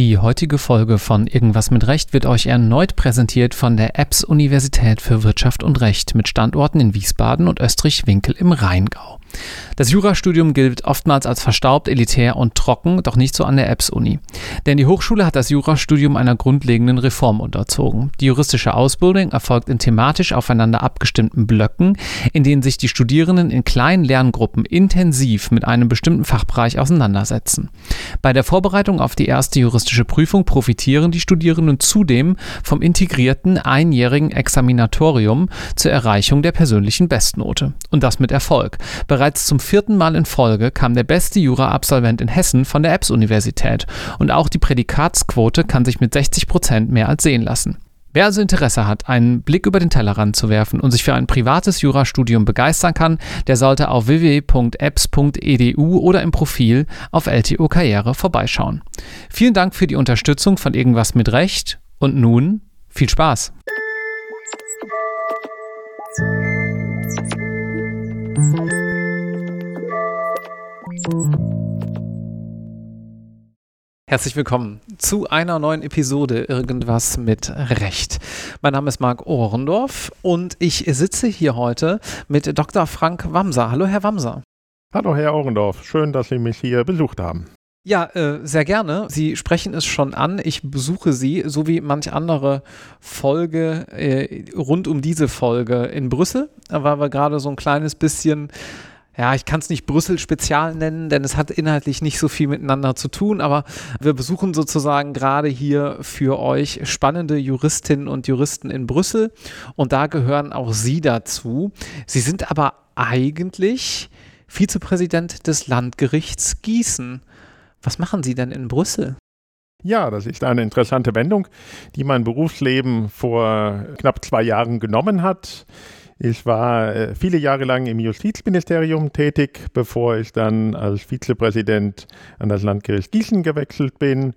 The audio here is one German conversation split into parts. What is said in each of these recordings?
Die heutige Folge von Irgendwas mit Recht wird euch erneut präsentiert von der EBS Universität für Wirtschaft und Recht mit Standorten in Wiesbaden und Österreich-Winkel im Rheingau. Das Jurastudium gilt oftmals als verstaubt, elitär und trocken, doch nicht so an der EBS-Uni. Denn die Hochschule hat das Jurastudium einer grundlegenden Reform unterzogen. Die juristische Ausbildung erfolgt in thematisch aufeinander abgestimmten Blöcken, in denen sich die Studierenden in kleinen Lerngruppen intensiv mit einem bestimmten Fachbereich auseinandersetzen. Bei der Vorbereitung auf die erste juristische Prüfung profitieren die Studierenden zudem vom integrierten einjährigen Examinatorium zur Erreichung der persönlichen Bestnote. Und das mit Erfolg. Bereits zum vierten Mal in Folge kam der beste Jura-Absolvent in Hessen von der EBS-Universität und auch die Prädikatsquote kann sich mit 60 Prozent mehr als sehen lassen. Wer also Interesse hat, einen Blick über den Tellerrand zu werfen und sich für ein privates Jurastudium begeistern kann, der sollte auf www.apps.edu oder im Profil auf LTO Karriere vorbeischauen. Vielen Dank für die Unterstützung von Irgendwas mit Recht und nun viel Spaß! Herzlich willkommen zu einer neuen Episode Irgendwas mit Recht. Mein Name ist Marc Ohrendorf und ich sitze hier heute mit Dr. Frank Wamser. Hallo, Herr Wamser. Hallo, Herr Ohrendorf. Schön, dass Sie mich hier besucht haben. Ja, äh, sehr gerne. Sie sprechen es schon an. Ich besuche Sie, so wie manch andere Folge äh, rund um diese Folge in Brüssel, weil wir gerade so ein kleines bisschen ja, ich kann es nicht Brüssel-Spezial nennen, denn es hat inhaltlich nicht so viel miteinander zu tun, aber wir besuchen sozusagen gerade hier für euch spannende Juristinnen und Juristen in Brüssel und da gehören auch Sie dazu. Sie sind aber eigentlich Vizepräsident des Landgerichts Gießen. Was machen Sie denn in Brüssel? Ja, das ist eine interessante Wendung, die mein Berufsleben vor knapp zwei Jahren genommen hat. Ich war äh, viele Jahre lang im Justizministerium tätig, bevor ich dann als Vizepräsident an das Landgericht Gießen gewechselt bin.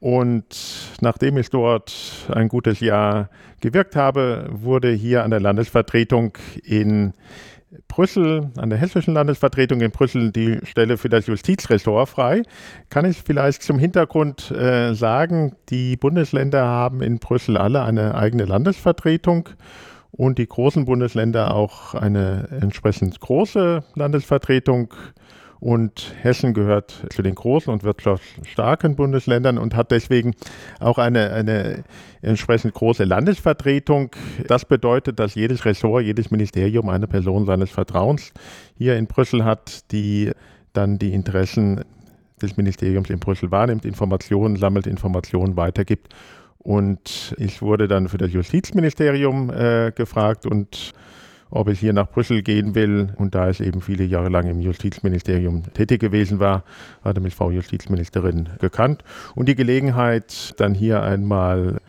Und nachdem ich dort ein gutes Jahr gewirkt habe, wurde hier an der Landesvertretung in Brüssel, an der hessischen Landesvertretung in Brüssel, die Stelle für das Justizressort frei. Kann ich vielleicht zum Hintergrund äh, sagen, die Bundesländer haben in Brüssel alle eine eigene Landesvertretung und die großen Bundesländer auch eine entsprechend große Landesvertretung. Und Hessen gehört zu den großen und wirtschaftsstarken Bundesländern und hat deswegen auch eine, eine entsprechend große Landesvertretung. Das bedeutet, dass jedes Ressort, jedes Ministerium eine Person seines Vertrauens hier in Brüssel hat, die dann die Interessen des Ministeriums in Brüssel wahrnimmt, Informationen sammelt, Informationen weitergibt und ich wurde dann für das Justizministerium äh, gefragt und ob ich hier nach Brüssel gehen will. Und da ich eben viele Jahre lang im Justizministerium tätig gewesen war, hatte mich Frau Justizministerin gekannt. Und die Gelegenheit, dann hier einmal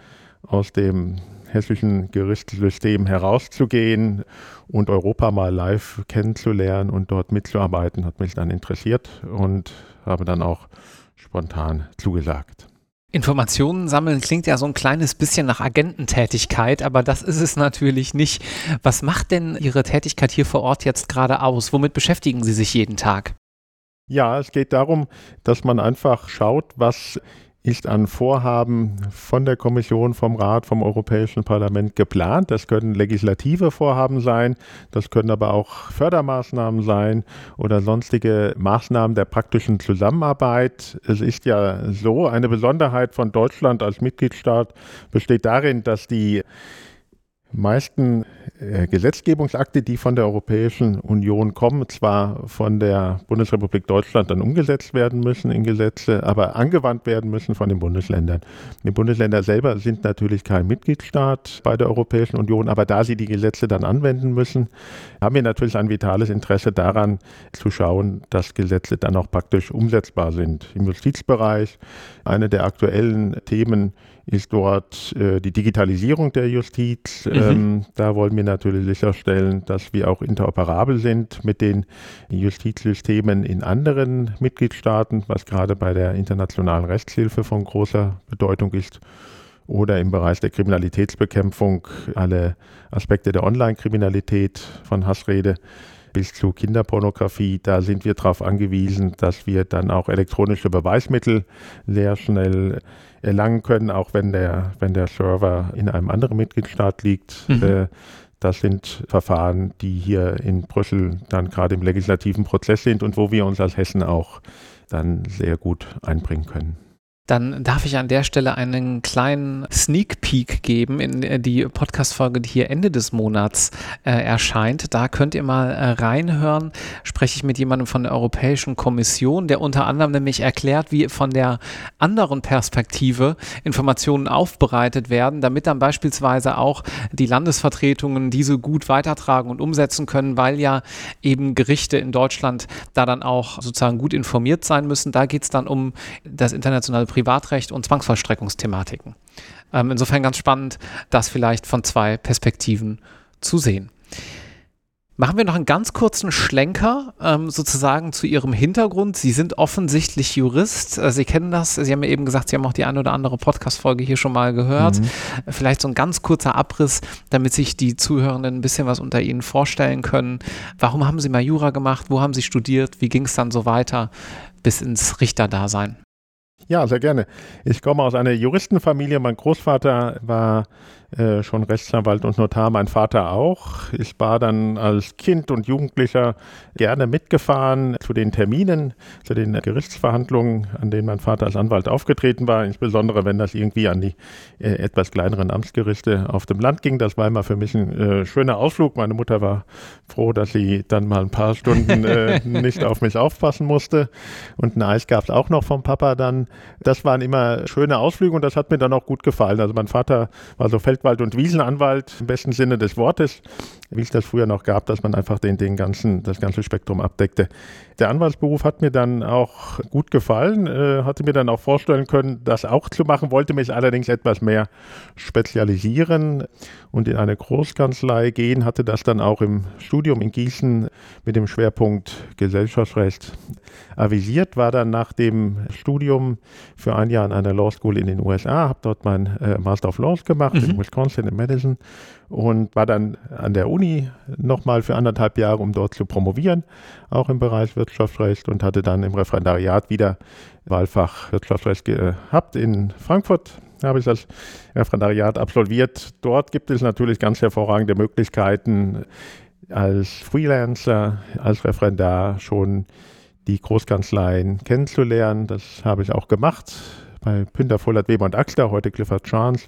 aus dem hessischen Gerichtssystem herauszugehen und Europa mal live kennenzulernen und dort mitzuarbeiten, hat mich dann interessiert und habe dann auch spontan zugesagt. Informationen sammeln klingt ja so ein kleines bisschen nach Agententätigkeit, aber das ist es natürlich nicht. Was macht denn Ihre Tätigkeit hier vor Ort jetzt gerade aus? Womit beschäftigen Sie sich jeden Tag? Ja, es geht darum, dass man einfach schaut, was ist an Vorhaben von der Kommission, vom Rat, vom Europäischen Parlament geplant. Das können legislative Vorhaben sein, das können aber auch Fördermaßnahmen sein oder sonstige Maßnahmen der praktischen Zusammenarbeit. Es ist ja so, eine Besonderheit von Deutschland als Mitgliedstaat besteht darin, dass die meisten äh, Gesetzgebungsakte, die von der Europäischen Union kommen, zwar von der Bundesrepublik Deutschland dann umgesetzt werden müssen in Gesetze, aber angewandt werden müssen von den Bundesländern. Die Bundesländer selber sind natürlich kein Mitgliedstaat bei der Europäischen Union, aber da sie die Gesetze dann anwenden müssen, haben wir natürlich ein vitales Interesse daran zu schauen, dass Gesetze dann auch praktisch umsetzbar sind. Im Justizbereich, eine der aktuellen Themen ist dort äh, die Digitalisierung der Justiz. Mhm. Ähm, da wollen wir natürlich sicherstellen, dass wir auch interoperabel sind mit den Justizsystemen in anderen Mitgliedstaaten, was gerade bei der internationalen Rechtshilfe von großer Bedeutung ist. Oder im Bereich der Kriminalitätsbekämpfung alle Aspekte der Online-Kriminalität von Hassrede bis zu Kinderpornografie. Da sind wir darauf angewiesen, dass wir dann auch elektronische Beweismittel sehr schnell erlangen können, auch wenn der, wenn der Server in einem anderen Mitgliedstaat liegt. Mhm. Äh, das sind Verfahren, die hier in Brüssel dann gerade im legislativen Prozess sind und wo wir uns als Hessen auch dann sehr gut einbringen können. Dann darf ich an der Stelle einen kleinen Sneak Peek geben in äh, die Podcast-Folge, die hier Ende des Monats äh, erscheint. Da könnt ihr mal äh, reinhören. Spreche ich mit jemandem von der Europäischen Kommission, der unter anderem nämlich erklärt, wie von der anderen Perspektive Informationen aufbereitet werden, damit dann beispielsweise auch die Landesvertretungen diese gut weitertragen und umsetzen können, weil ja eben Gerichte in Deutschland da dann auch sozusagen gut informiert sein müssen. Da geht es dann um das internationale Privat Privatrecht und Zwangsvollstreckungsthematiken. Ähm, insofern ganz spannend, das vielleicht von zwei Perspektiven zu sehen. Machen wir noch einen ganz kurzen Schlenker ähm, sozusagen zu Ihrem Hintergrund. Sie sind offensichtlich Jurist. Äh, Sie kennen das. Sie haben ja eben gesagt, Sie haben auch die eine oder andere Podcast-Folge hier schon mal gehört. Mhm. Vielleicht so ein ganz kurzer Abriss, damit sich die Zuhörenden ein bisschen was unter Ihnen vorstellen können. Warum haben Sie mal Jura gemacht? Wo haben Sie studiert? Wie ging es dann so weiter bis ins Richterdasein? Ja, sehr gerne. Ich komme aus einer Juristenfamilie. Mein Großvater war äh, schon Rechtsanwalt und Notar, mein Vater auch. Ich war dann als Kind und Jugendlicher gerne mitgefahren zu den Terminen, zu den Gerichtsverhandlungen, an denen mein Vater als Anwalt aufgetreten war, insbesondere wenn das irgendwie an die äh, etwas kleineren Amtsgerichte auf dem Land ging. Das war immer für mich ein äh, schöner Ausflug. Meine Mutter war froh, dass sie dann mal ein paar Stunden äh, nicht auf mich aufpassen musste. Und ein Eis gab es auch noch vom Papa dann. Das waren immer schöne Ausflüge und das hat mir dann auch gut gefallen. Also mein Vater war so Feld Feldwald- und Wiesenanwalt im besten Sinne des Wortes, wie es das früher noch gab, dass man einfach den, den ganzen, das ganze Spektrum abdeckte. Der Anwaltsberuf hat mir dann auch gut gefallen, äh, hatte mir dann auch vorstellen können, das auch zu machen, wollte mich allerdings etwas mehr spezialisieren und in eine Großkanzlei gehen, hatte das dann auch im Studium in Gießen mit dem Schwerpunkt Gesellschaftsrecht avisiert, war dann nach dem Studium für ein Jahr an einer Law School in den USA, habe dort mein äh, Master of Laws gemacht mhm. in Wisconsin in Madison und war dann an der Uni nochmal für anderthalb Jahre, um dort zu promovieren, auch im Bereich Wirtschaftsrecht und hatte dann im Referendariat wieder Wahlfach Wirtschaftsrecht gehabt in Frankfurt. Habe ich das Referendariat absolviert. Dort gibt es natürlich ganz hervorragende Möglichkeiten, als Freelancer, als Referendar schon die Großkanzleien kennenzulernen. Das habe ich auch gemacht bei Pünter, Vollert, Weber und Axler, heute Clifford Chance.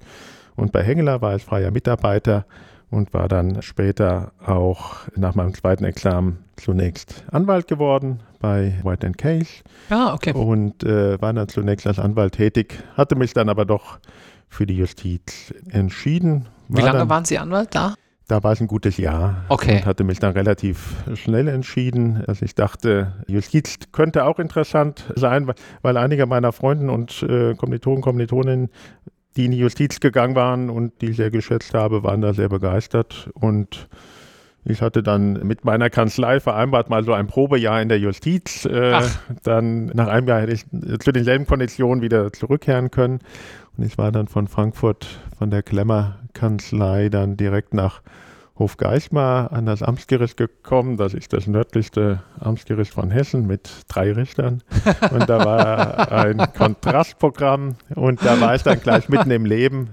Und bei Hengeler war ich freier Mitarbeiter und war dann später auch nach meinem zweiten Examen zunächst Anwalt geworden bei White Case. Ah, okay. Und äh, war dann zunächst als Anwalt tätig, hatte mich dann aber doch für die Justiz entschieden. Wie lange dann, waren Sie Anwalt da? Da war es ein gutes Jahr. Okay. Und hatte mich dann relativ schnell entschieden, dass ich dachte, Justiz könnte auch interessant sein, weil einige meiner Freunden und äh, Kommilitonen, Kommilitoninnen, die in die Justiz gegangen waren und die ich sehr geschätzt habe, waren da sehr begeistert. Und ich hatte dann mit meiner Kanzlei vereinbart, mal so ein Probejahr in der Justiz. Äh, dann nach einem Jahr hätte ich zu denselben Konditionen wieder zurückkehren können. Und ich war dann von Frankfurt, von der Klemmer-Kanzlei, dann direkt nach Hofgeismar an das Amtsgericht gekommen. Das ist das nördlichste Amtsgericht von Hessen mit drei Richtern. Und da war ein Kontrastprogramm und da war ich dann gleich mitten im Leben,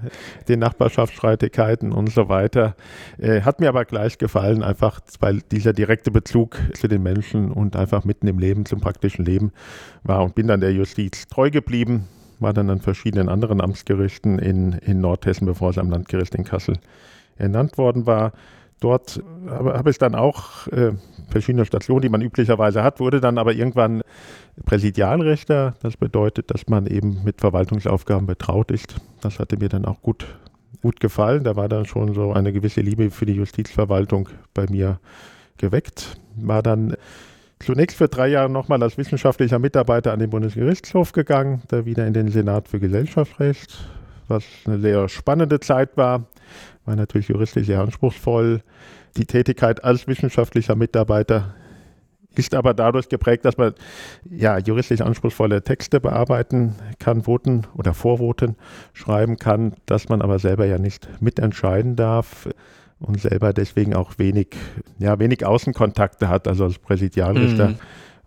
den Nachbarschaftsstreitigkeiten und so weiter. Äh, hat mir aber gleich gefallen, einfach weil dieser direkte Bezug zu den Menschen und einfach mitten im Leben, zum praktischen Leben war und bin dann der Justiz treu geblieben war dann an verschiedenen anderen Amtsgerichten in, in Nordhessen, bevor es am Landgericht in Kassel ernannt worden war. Dort habe hab ich dann auch äh, verschiedene Stationen, die man üblicherweise hat, wurde dann aber irgendwann Präsidialrichter. Das bedeutet, dass man eben mit Verwaltungsaufgaben betraut ist. Das hatte mir dann auch gut, gut gefallen. Da war dann schon so eine gewisse Liebe für die Justizverwaltung bei mir geweckt. War dann zunächst für drei Jahre nochmal als wissenschaftlicher Mitarbeiter an den Bundesgerichtshof gegangen, da wieder in den Senat für Gesellschaftsrecht, was eine sehr spannende Zeit war war natürlich juristisch sehr anspruchsvoll. Die Tätigkeit als wissenschaftlicher Mitarbeiter ist aber dadurch geprägt, dass man ja juristisch anspruchsvolle Texte bearbeiten kann, Voten oder Vorvoten schreiben kann, dass man aber selber ja nicht mitentscheiden darf, und selber deswegen auch wenig, ja, wenig Außenkontakte hat. Also als Präsidialrichter mhm.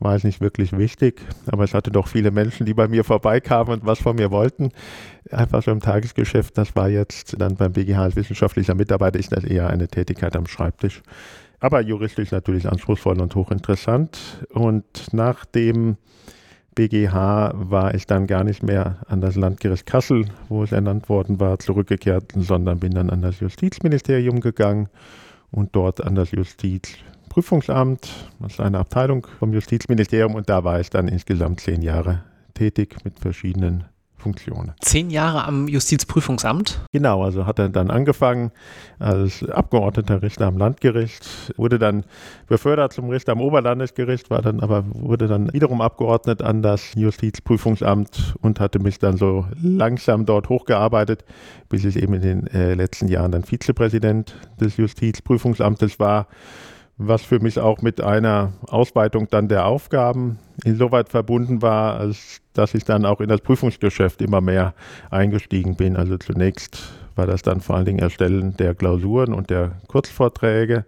War es nicht wirklich wichtig, aber es hatte doch viele Menschen, die bei mir vorbeikamen und was von mir wollten. Einfach so im Tagesgeschäft, das war jetzt dann beim BGH als wissenschaftlicher Mitarbeiter, ist das eher eine Tätigkeit am Schreibtisch. Aber juristisch natürlich anspruchsvoll und hochinteressant. Und nach dem BGH war ich dann gar nicht mehr an das Landgericht Kassel, wo ich ernannt worden war, zurückgekehrt, sondern bin dann an das Justizministerium gegangen und dort an das Justizprüfungsamt, das ist eine Abteilung vom Justizministerium und da war ich dann insgesamt zehn Jahre tätig mit verschiedenen Funktionen. Zehn Jahre am Justizprüfungsamt? Genau, also hat er dann angefangen als Abgeordneter Richter am Landgericht, wurde dann befördert zum Richter am Oberlandesgericht, war dann aber wurde dann wiederum abgeordnet an das Justizprüfungsamt und hatte mich dann so langsam dort hochgearbeitet, bis ich eben in den äh, letzten Jahren dann Vizepräsident des Justizprüfungsamtes war was für mich auch mit einer Ausweitung dann der Aufgaben insoweit verbunden war, als dass ich dann auch in das Prüfungsgeschäft immer mehr eingestiegen bin. Also zunächst war das dann vor allen Dingen Erstellen der Klausuren und der Kurzvorträge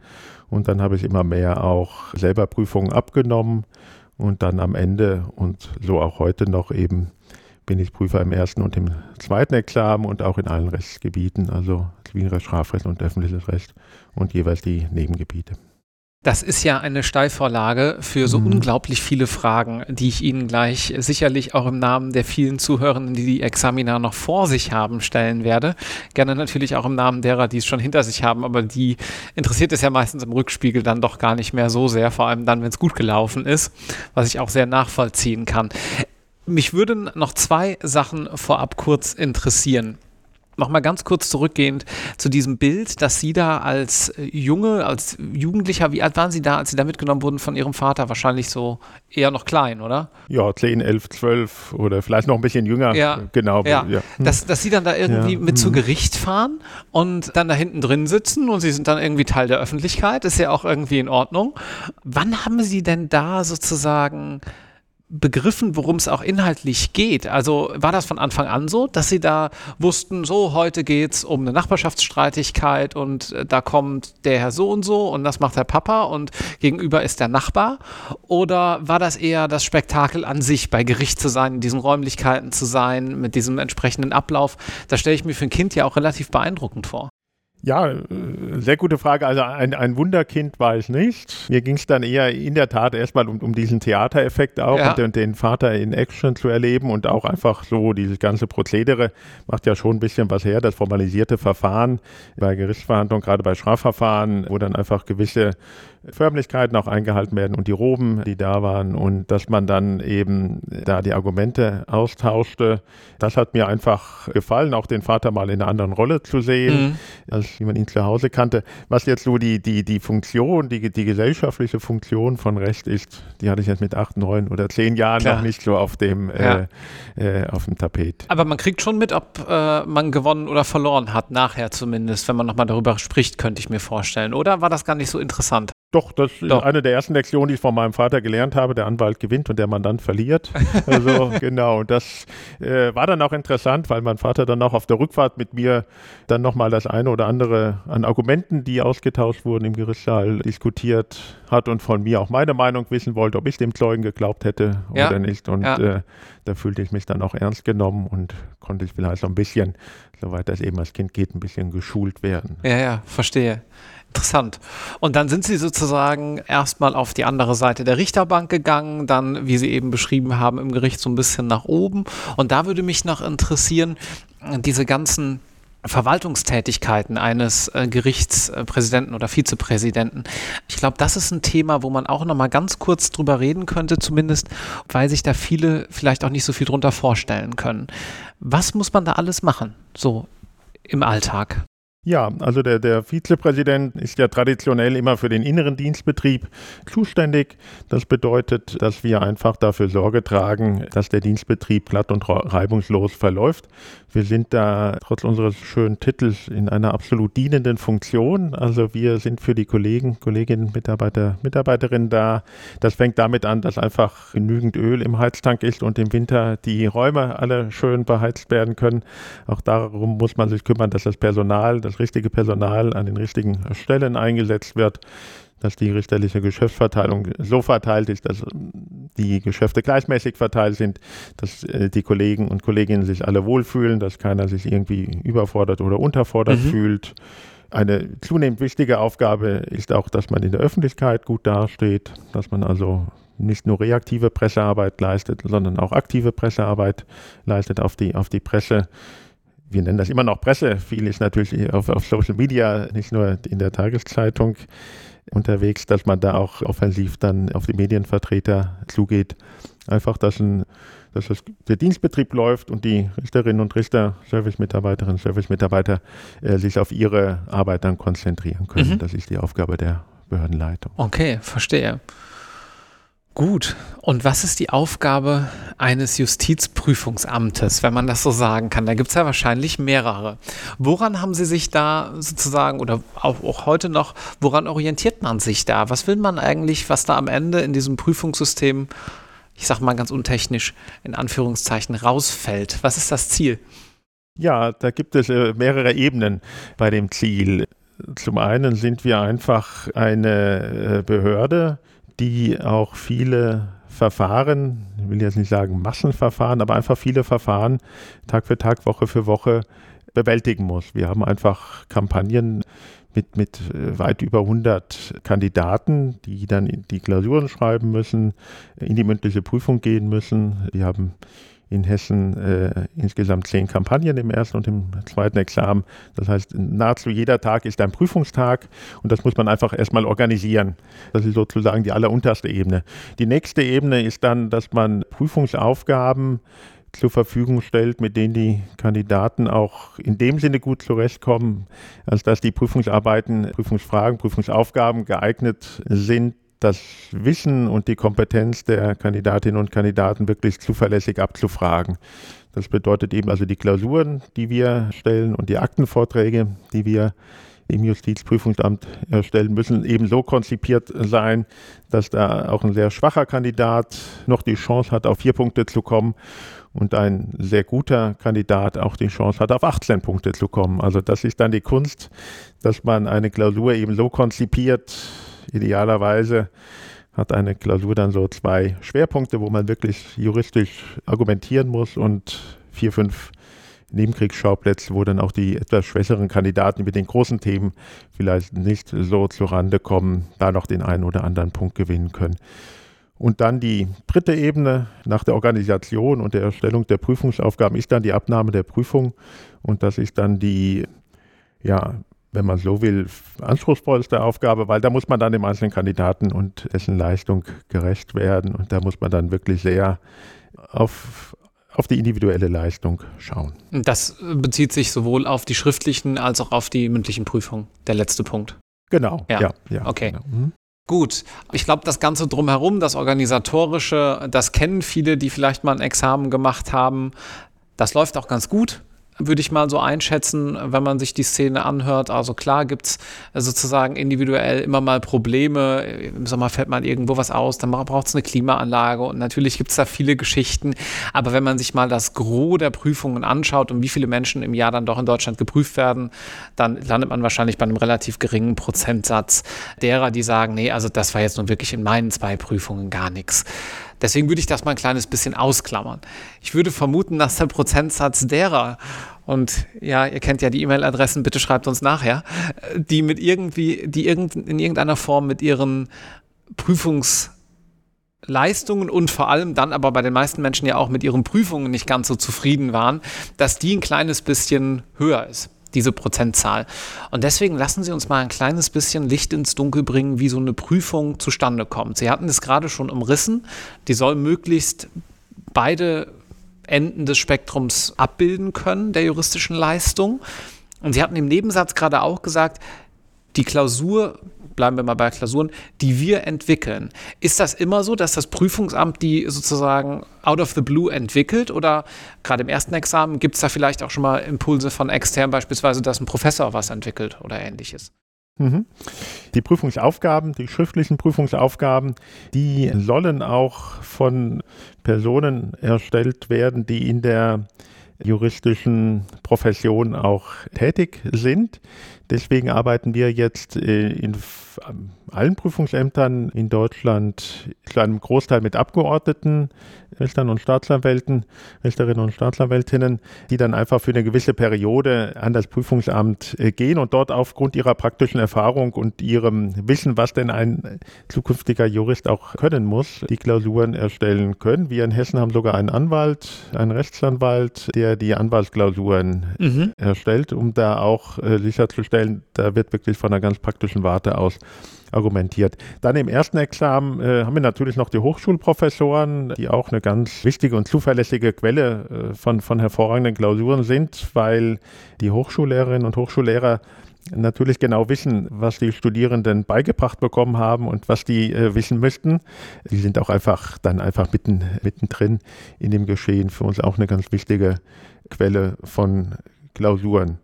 und dann habe ich immer mehr auch selber Prüfungen abgenommen und dann am Ende und so auch heute noch eben bin ich Prüfer im ersten und im zweiten Examen und auch in allen Rechtsgebieten, also Zivilrecht, Strafrecht und öffentliches Recht und jeweils die Nebengebiete. Das ist ja eine Steilvorlage für so mhm. unglaublich viele Fragen, die ich Ihnen gleich sicherlich auch im Namen der vielen Zuhörenden, die die Examina noch vor sich haben, stellen werde. Gerne natürlich auch im Namen derer, die es schon hinter sich haben, aber die interessiert es ja meistens im Rückspiegel dann doch gar nicht mehr so sehr, vor allem dann, wenn es gut gelaufen ist, was ich auch sehr nachvollziehen kann. Mich würden noch zwei Sachen vorab kurz interessieren nochmal ganz kurz zurückgehend zu diesem Bild, dass Sie da als äh, Junge, als Jugendlicher, wie alt waren Sie da, als Sie da mitgenommen wurden von Ihrem Vater? Wahrscheinlich so eher noch klein, oder? Ja, 10, 11, 12 oder vielleicht noch ein bisschen jünger. Ja, genau. Ja. ja. Dass, dass Sie dann da irgendwie ja. mit zu mhm. Gericht fahren und dann da hinten drin sitzen und Sie sind dann irgendwie Teil der Öffentlichkeit, ist ja auch irgendwie in Ordnung. Wann haben Sie denn da sozusagen begriffen, worum es auch inhaltlich geht. Also war das von Anfang an so, dass Sie da wussten, so heute geht es um eine Nachbarschaftsstreitigkeit und äh, da kommt der Herr so und so und das macht der Papa und gegenüber ist der Nachbar? Oder war das eher das Spektakel an sich, bei Gericht zu sein, in diesen Räumlichkeiten zu sein, mit diesem entsprechenden Ablauf? Das stelle ich mir für ein Kind ja auch relativ beeindruckend vor. Ja, äh, sehr gute Frage. Also ein, ein Wunderkind war ich nicht. Mir ging es dann eher in der Tat erstmal um, um diesen Theatereffekt auch ja. und den, den, Vater in Action zu erleben und auch einfach so dieses ganze Prozedere macht ja schon ein bisschen was her, das formalisierte Verfahren bei Gerichtsverhandlungen, gerade bei Strafverfahren, wo dann einfach gewisse Förmlichkeiten auch eingehalten werden und die Roben, die da waren und dass man dann eben da die Argumente austauschte. Das hat mir einfach gefallen, auch den Vater mal in einer anderen Rolle zu sehen, mhm. als wie man ihn zu Hause kannte. Was jetzt so die, die, die Funktion, die, die gesellschaftliche Funktion von Recht ist, die hatte ich jetzt mit acht, neun oder zehn Jahren Klar. noch nicht so auf dem, ja. äh, äh, auf dem Tapet. Aber man kriegt schon mit, ob äh, man gewonnen oder verloren hat, nachher zumindest, wenn man nochmal darüber spricht, könnte ich mir vorstellen. Oder war das gar nicht so interessant? Doch, das Doch. ist eine der ersten Lektionen, die ich von meinem Vater gelernt habe. Der Anwalt gewinnt und der Mandant verliert. Also genau, das äh, war dann auch interessant, weil mein Vater dann auch auf der Rückfahrt mit mir dann nochmal das eine oder andere an Argumenten, die ausgetauscht wurden im Gerichtssaal, diskutiert hat und von mir auch meine Meinung wissen wollte, ob ich dem Zeugen geglaubt hätte ja. oder nicht. Und ja. äh, da fühlte ich mich dann auch ernst genommen und konnte ich vielleicht so ein bisschen, soweit das eben als Kind geht, ein bisschen geschult werden. Ja, ja, verstehe. Interessant. Und dann sind Sie sozusagen erstmal auf die andere Seite der Richterbank gegangen, dann, wie Sie eben beschrieben haben, im Gericht so ein bisschen nach oben. Und da würde mich noch interessieren, diese ganzen Verwaltungstätigkeiten eines äh, Gerichtspräsidenten oder Vizepräsidenten. Ich glaube, das ist ein Thema, wo man auch noch mal ganz kurz drüber reden könnte, zumindest, weil sich da viele vielleicht auch nicht so viel drunter vorstellen können. Was muss man da alles machen, so im Alltag? Ja, also der, der Vizepräsident ist ja traditionell immer für den inneren Dienstbetrieb zuständig. Das bedeutet, dass wir einfach dafür Sorge tragen, dass der Dienstbetrieb glatt und reibungslos verläuft. Wir sind da trotz unseres schönen Titels in einer absolut dienenden Funktion. Also wir sind für die Kollegen, Kolleginnen, Mitarbeiter, Mitarbeiterinnen da. Das fängt damit an, dass einfach genügend Öl im Heiztank ist und im Winter die Räume alle schön beheizt werden können. Auch darum muss man sich kümmern, dass das Personal, das richtige Personal an den richtigen Stellen eingesetzt wird, dass die richterliche Geschäftsverteilung so verteilt ist, dass die Geschäfte gleichmäßig verteilt sind, dass äh, die Kollegen und Kolleginnen sich alle wohlfühlen, dass keiner sich irgendwie überfordert oder unterfordert mhm. fühlt. Eine zunehmend wichtige Aufgabe ist auch, dass man in der Öffentlichkeit gut dasteht, dass man also nicht nur reaktive Pressearbeit leistet, sondern auch aktive Pressearbeit leistet auf die, auf die Presse. Wir nennen das immer noch Presse. Viel ist natürlich auf, auf Social Media, nicht nur in der Tageszeitung unterwegs, dass man da auch offensiv dann auf die Medienvertreter zugeht. Einfach, dass, ein, dass das, der Dienstbetrieb läuft und die Richterinnen und Richter, Servicemitarbeiterinnen, Servicemitarbeiter äh, sich auf ihre Arbeit dann konzentrieren können. Mhm. Das ist die Aufgabe der Behördenleitung. Okay, verstehe. Gut. Und was ist die Aufgabe eines Justizprüfungsamtes, wenn man das so sagen kann? Da gibt es ja wahrscheinlich mehrere. Woran haben Sie sich da sozusagen oder auch, auch, heute noch, woran orientiert man sich da? Was will man eigentlich, was da am Ende in diesem Prüfungssystem, ich sage mal ganz untechnisch, in Anführungszeichen rausfällt? Was ist das Ziel? Ja, da gibt es äh, mehrere Ebenen bei dem Ziel. Zum einen sind wir einfach eine äh, Behörde, die auch viele Verfahren, ich will jetzt nicht sagen Massenverfahren, aber einfach viele Verfahren Tag für Tag, Woche für Woche bewältigen muss. Wir haben einfach Kampagnen mit, mit äh, weit über 100 Kandidaten, die dann die Klausuren schreiben müssen, in die mündliche Prüfung gehen müssen. Die haben in Hessen äh, insgesamt zehn Kampagnen im ersten und im zweiten Examen. Das heißt, nahezu jeder Tag ist ein Prüfungstag und das muss man einfach erstmal organisieren. Das ist sozusagen die allerunterste Ebene. Die nächste Ebene ist dann, dass man Prüfungsaufgaben zur Verfügung stellt, mit denen die Kandidaten auch in dem Sinne gut zurechtkommen, als dass die Prüfungsarbeiten, Prüfungsfragen, Prüfungsaufgaben geeignet sind, das Wissen und die Kompetenz der Kandidatinnen und Kandidaten wirklich zuverlässig abzufragen. Das bedeutet eben also die Klausuren, die wir stellen und die Aktenvorträge, die wir im Justizprüfungsamt erstellen, müssen eben so konzipiert sein, dass da auch ein sehr schwacher Kandidat noch die Chance hat, auf vier Punkte zu kommen und ein sehr guter Kandidat auch die Chance hat, auf 18 Punkte zu kommen. Also das ist dann die Kunst, dass man eine Klausur eben so konzipiert, idealerweise hat eine Klausur dann so zwei Schwerpunkte, wo man wirklich juristisch argumentieren muss und vier, fünf Nebenkriegsschauplätze, wo dann auch die etwas schwächeren Kandidaten mit den großen Themen vielleicht nicht so zurande kommen, da noch den einen oder anderen Punkt gewinnen können. Und dann die dritte Ebene nach der Organisation und der Erstellung der Prüfungsaufgaben ist dann die Abnahme der Prüfung und das ist dann die ja, wenn man so will, anspruchsvollste Aufgabe, weil da muss man dann dem einzelnen Kandidaten und dessen Leistung gerecht werden und da muss man dann wirklich sehr auf, auf die individuelle Leistung schauen. Das bezieht sich sowohl auf die schriftlichen als auch auf die mündlichen Prüfungen, der letzte Punkt. Genau, ja, ja, ja okay. Genau. Mhm. Gut, ich glaube, das Ganze drumherum, das Organisatorische, das kennen viele, die vielleicht mal ein Examen gemacht haben. Das läuft auch ganz gut würde ich mal so einschätzen, wenn man sich die Szene anhört. Also klar gibt es sozusagen individuell immer mal Probleme. Im Sommer fällt mal irgendwo was aus, dann braucht es eine Klimaanlage und natürlich gibt es da viele Geschichten. Aber wenn man sich mal das Gros der Prüfungen anschaut und wie viele Menschen im Jahr dann doch in Deutschland geprüft werden, dann landet man wahrscheinlich bei einem relativ geringen Prozentsatz derer, die sagen, nee, also das war jetzt nun wirklich in meinen zwei Prüfungen gar nichts. Deswegen würde ich das mal ein kleines bisschen ausklammern. Ich würde vermuten, dass der Prozentsatz derer, und ja, ihr kennt ja die E-Mail-Adressen, bitte schreibt uns nachher, die mit irgendwie, die irgend, in irgendeiner Form mit ihren Prüfungsleistungen und vor allem dann aber bei den meisten Menschen ja auch mit ihren Prüfungen nicht ganz so zufrieden waren, dass die ein kleines bisschen höher ist diese Prozentzahl. Und deswegen lassen Sie uns mal ein kleines bisschen Licht ins Dunkel bringen, wie so eine Prüfung zustande kommt. Sie hatten es gerade schon umrissen. Die soll möglichst beide Enden des Spektrums abbilden können, der juristischen Leistung. Und Sie hatten im Nebensatz gerade auch gesagt, die Klausur bleiben wir mal bei Klausuren, die wir entwickeln. Ist das immer so, dass das Prüfungsamt die sozusagen out of the blue entwickelt oder gerade im ersten Examen gibt es da vielleicht auch schon mal Impulse von extern, beispielsweise, dass ein Professor was entwickelt oder ähnliches? Mhm. Die Prüfungsaufgaben, die schriftlichen Prüfungsaufgaben, die sollen auch von Personen erstellt werden, die in der juristischen Profession auch tätig sind. Deswegen arbeiten wir jetzt äh, in allen Prüfungsämtern in Deutschland zu einem Großteil mit Abgeordneten, Richtern und Staatsanwälten, Richterinnen und Staatsanwältinnen, die dann einfach für eine gewisse Periode an das Prüfungsamt äh, gehen und dort aufgrund ihrer praktischen Erfahrung und ihrem Wissen, was denn ein zukünftiger Jurist auch können muss, die Klausuren erstellen können. Wir in Hessen haben sogar einen Anwalt, einen Rechtsanwalt, der die Anwaltsklausuren mhm. erstellt, um da auch äh, sicherzustellen, da wird wirklich von einer ganz praktischen Warte aus argumentiert. Dann im ersten Examen äh, haben wir natürlich noch die Hochschulprofessoren, die auch eine ganz wichtige und zuverlässige Quelle äh, von, von hervorragenden Klausuren sind, weil die Hochschullehrerinnen und Hochschullehrer natürlich genau wissen, was die Studierenden beigebracht bekommen haben und was die äh, wissen müssten. Die sind auch einfach dann einfach mitten, mittendrin in dem Geschehen. Für uns auch eine ganz wichtige Quelle von Klausuren.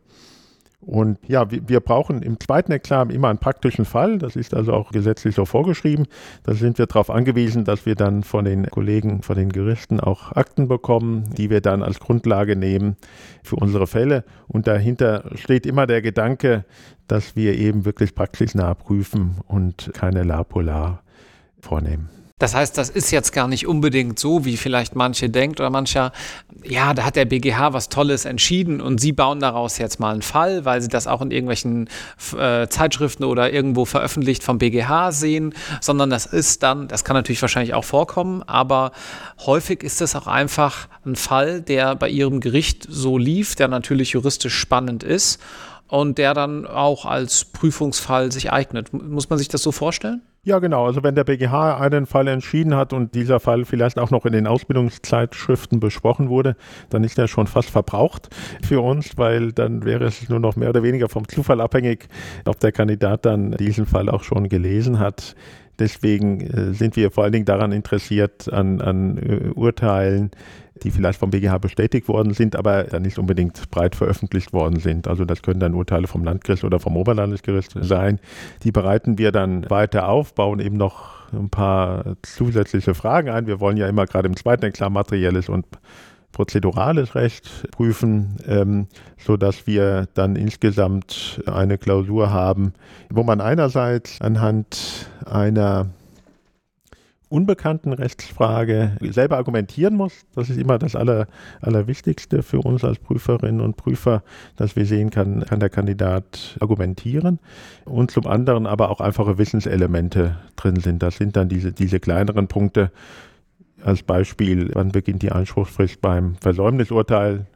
Und ja, wir, brauchen im zweiten Examen immer einen praktischen Fall. Das ist also auch gesetzlich so vorgeschrieben. Da sind wir darauf angewiesen, dass wir dann von den Kollegen, von den Gerichten auch Akten bekommen, die wir dann als Grundlage nehmen für unsere Fälle. Und dahinter steht immer der Gedanke, dass wir eben wirklich praxisnah prüfen und keine La Polar vornehmen. Das heißt, das ist jetzt gar nicht unbedingt so, wie vielleicht manche denkt oder mancher, ja, da hat der BGH was Tolles entschieden und sie bauen daraus jetzt mal einen Fall, weil sie das auch in irgendwelchen äh, Zeitschriften oder irgendwo veröffentlicht vom BGH sehen, sondern das ist dann, das kann natürlich wahrscheinlich auch vorkommen, aber häufig ist es auch einfach ein Fall, der bei ihrem Gericht so lief, der natürlich juristisch spannend ist und der dann auch als Prüfungsfall sich eignet. Muss man sich das so vorstellen? Ja, genau. Also wenn der BGH einen Fall entschieden hat und dieser Fall vielleicht auch noch in den Ausbildungszeitschriften besprochen wurde, dann ist er schon fast verbraucht für uns, weil dann wäre es nur noch mehr oder weniger vom Zufall abhängig, ob der Kandidat dann diesen Fall auch schon gelesen hat. Deswegen äh, sind wir vor allen Dingen daran interessiert, an, an äh, Urteilen, die vielleicht vom BGH bestätigt worden sind, aber dann nicht unbedingt breit veröffentlicht worden sind. Also das können dann Urteile vom Landgericht oder vom Oberlandesgericht sein. Die bereiten wir dann weiter auf, bauen eben noch ein paar zusätzliche Fragen ein. Wir wollen ja immer gerade im zweiten Examen materielles und prozedurales Recht prüfen, ähm, sodass wir dann insgesamt eine Klausur haben, wo man einerseits anhand einer unbekannten Rechtsfrage selber argumentieren muss. Das ist immer das Aller, Allerwichtigste für uns als Prüferinnen und Prüfer, dass wir sehen kann, kann der Kandidat argumentieren. Und zum anderen aber auch einfache Wissenselemente drin sind. Das sind dann diese, diese kleineren Punkte. Als Beispiel, wann beginnt die Einspruchsfrist beim Versäumnisurteil?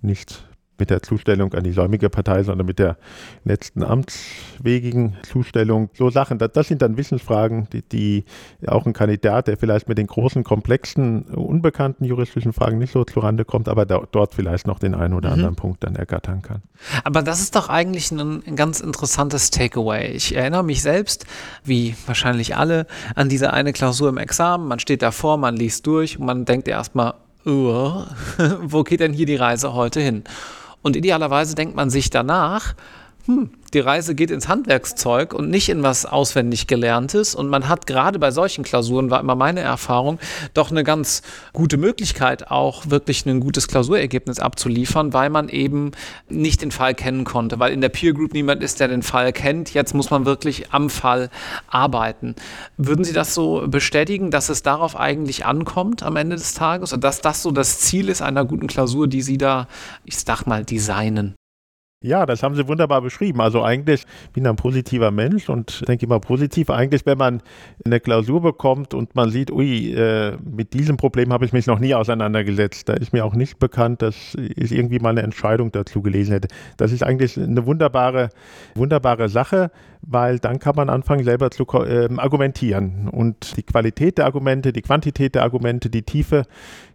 Nicht mit der Zustellung an die säumige Partei, sondern mit der letzten amtswegigen Zustellung. So Sachen, das, das sind dann Wissensfragen, die, die, auch ein Kandidat, der vielleicht mit den großen, komplexen, unbekannten juristischen Fragen nicht so zurande kommt, aber da, dort vielleicht noch den einen oder mhm. anderen Punkt dann ergattern kann. Aber das ist doch eigentlich ein, ein ganz interessantes Takeaway. Ich erinnere mich selbst, wie wahrscheinlich alle, an diese eine Klausur im Examen. Man steht davor, man liest durch und man denkt erstmal, wo geht denn hier die Reise heute hin? Und idealerweise denkt man sich danach, hm, die Reise geht ins Handwerkszeug und nicht in was auswendig gelerntes. Und man hat gerade bei solchen Klausuren, war immer meine Erfahrung, doch eine ganz gute Möglichkeit, auch wirklich ein gutes Klausurergebnis abzuliefern, weil man eben nicht den Fall kennen konnte, weil in der Peer Group niemand ist, der den Fall kennt. Jetzt muss man wirklich am Fall arbeiten. Würden Sie das so bestätigen, dass es darauf eigentlich ankommt am Ende des Tages und dass das so das Ziel ist einer guten Klausur, die Sie da, ich sag mal, designen? Ja, das haben Sie wunderbar beschrieben. Also eigentlich bin ich ein positiver Mensch und denke immer positiv. Eigentlich, wenn man eine Klausur bekommt und man sieht, ui, äh, mit diesem Problem habe ich mich noch nie auseinandergesetzt. Da ist mir auch nicht bekannt, dass ich irgendwie mal eine Entscheidung dazu gelesen hätte. Das ist eigentlich eine wunderbare, wunderbare Sache, weil dann kann man anfangen, selber zu äh, argumentieren. Und die Qualität der Argumente, die Quantität der Argumente, die Tiefe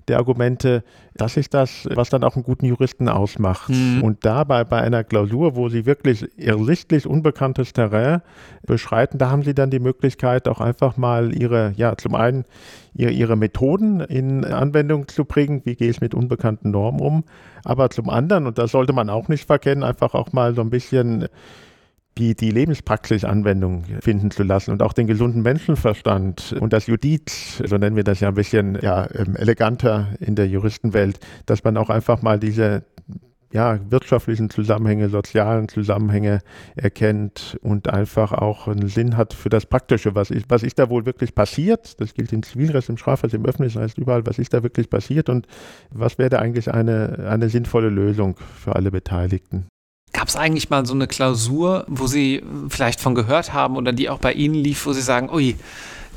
der Argumente, das ist das, was dann auch einen guten Juristen ausmacht. Mhm. Und dabei bei einer Klausur, wo sie wirklich ersichtlich unbekanntes Terrain beschreiten, da haben sie dann die Möglichkeit, auch einfach mal ihre, ja, zum einen ihre, ihre Methoden in Anwendung zu bringen, wie gehe ich mit unbekannten Normen um, aber zum anderen, und das sollte man auch nicht verkennen, einfach auch mal so ein bisschen die, die Lebenspraxis Anwendung finden zu lassen und auch den gesunden Menschenverstand und das Judiz, so nennen wir das ja ein bisschen ja, ähm, eleganter in der Juristenwelt, dass man auch einfach mal diese ja, wirtschaftlichen Zusammenhänge, sozialen Zusammenhänge erkennt und einfach auch einen Sinn hat für das Praktische, was, ist, was ist da wohl wirklich passiert. Das gilt im Zivilrecht, im Strafrecht, im öffentlichen Recht, überall, was ist da wirklich passiert und was wäre da eigentlich eine, eine sinnvolle Lösung für alle Beteiligten. Gab es eigentlich mal so eine Klausur, wo Sie vielleicht von gehört haben oder die auch bei Ihnen lief, wo Sie sagen, ui,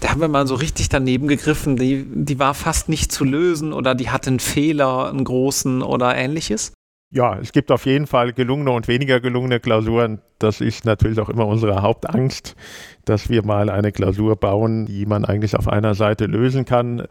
da haben wir mal so richtig daneben gegriffen, die, die war fast nicht zu lösen oder die hatte einen Fehler, einen großen oder ähnliches? Ja, es gibt auf jeden Fall gelungene und weniger gelungene Klausuren. Das ist natürlich auch immer unsere Hauptangst, dass wir mal eine Klausur bauen, die man eigentlich auf einer Seite lösen kann,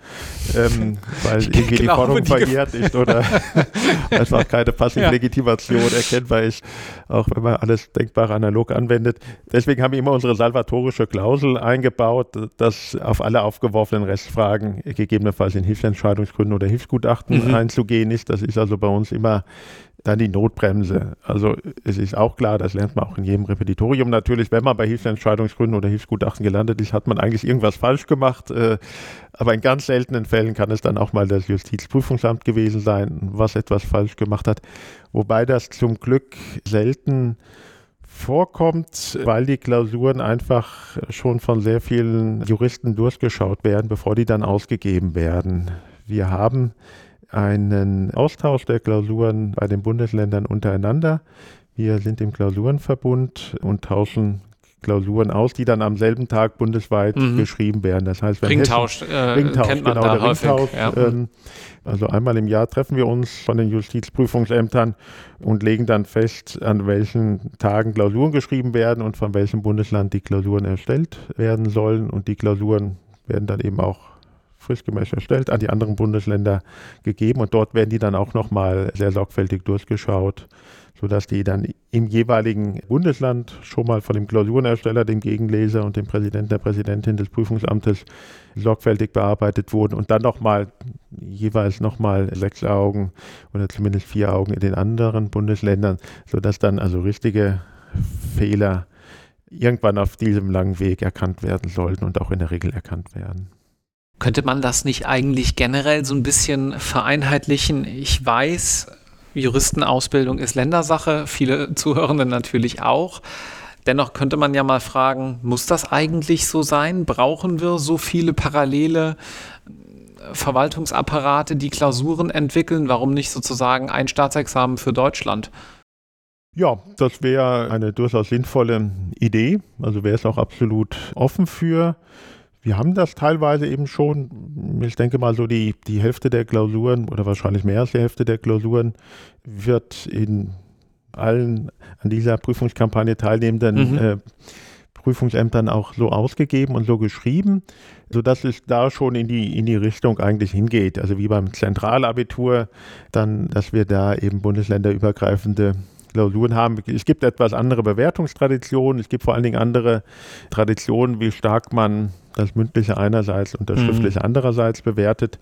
ähm, weil irgendwie die Forderung verjährt ist oder einfach keine passive Legitimation ja. erkennbar ist, auch wenn man alles denkbar analog anwendet. Deswegen haben wir immer unsere salvatorische Klausel eingebaut, dass auf alle aufgeworfenen Restfragen gegebenenfalls in Hilfsentscheidungsgründen oder Hilfsgutachten mhm. einzugehen ist. Das ist also bei uns immer dann die Notbremse. Also es ist auch klar, das lernt man auch in jedem Repetitorium natürlich, wenn man bei Hilfsentscheidungsgründen oder Hilfsgutachten gelandet ist, hat man eigentlich irgendwas falsch gemacht. Äh, aber in ganz seltenen Fällen kann es dann auch mal das Justizprüfungsamt gewesen sein, was etwas falsch gemacht hat. Wobei das zum Glück selten vorkommt, weil die Klausuren einfach schon von sehr vielen Juristen durchgeschaut werden, bevor die dann ausgegeben werden. Wir haben einen Austausch der Klausuren bei den Bundesländern untereinander. Wir sind im Klausurenverbund und tauschen Klausuren aus, die dann am selben Tag bundesweit mhm. geschrieben werden. Das heißt, wenn Ringtausch, Hessen, äh, Ringtausch kennt man genau, da der häufig, Ringtausch. Ja. Ähm, also einmal im Jahr treffen wir uns von den Justizprüfungsämtern und legen dann fest, an welchen Tagen Klausuren geschrieben werden und von welchem Bundesland die Klausuren erstellt werden sollen. Und die Klausuren werden dann eben auch fristgemäß erstellt, an die anderen Bundesländer gegeben und dort werden die dann auch nochmal sehr sorgfältig durchgeschaut, sodass die dann im jeweiligen Bundesland schon mal von dem Klausurenersteller, dem Gegenleser und dem Präsidenten der Präsidentin des Prüfungsamtes sorgfältig bearbeitet wurden und dann nochmal jeweils nochmal sechs Augen oder zumindest vier Augen in den anderen Bundesländern, sodass dann also richtige Fehler irgendwann auf diesem langen Weg erkannt werden sollten und auch in der Regel erkannt werden. Könnte man das nicht eigentlich generell so ein bisschen vereinheitlichen? Ich weiß, Juristenausbildung ist Ländersache, viele Zuhörende natürlich auch. Dennoch könnte man ja mal fragen, muss das eigentlich so sein? Brauchen wir so viele parallele äh, Verwaltungsapparate, die Klausuren entwickeln? Warum nicht sozusagen ein Staatsexamen für Deutschland? Ja, das wäre eine durchaus sinnvolle Idee. Also wäre es auch absolut offen für. Wir haben das teilweise eben schon. Ich denke mal, so die, die Hälfte der Klausuren oder wahrscheinlich mehr als die Hälfte der Klausuren wird in allen an dieser Prüfungskampagne teilnehmenden mhm. äh, Prüfungsämtern auch so ausgegeben und so geschrieben, sodass es da schon in die, in die Richtung eigentlich hingeht. Also wie beim Zentralabitur, dann, dass wir da eben bundesländerübergreifende Klausuren haben. Es gibt etwas andere Bewertungstraditionen, es gibt vor allen Dingen andere Traditionen, wie stark man das Mündliche einerseits und das mhm. Schriftliche andererseits bewertet.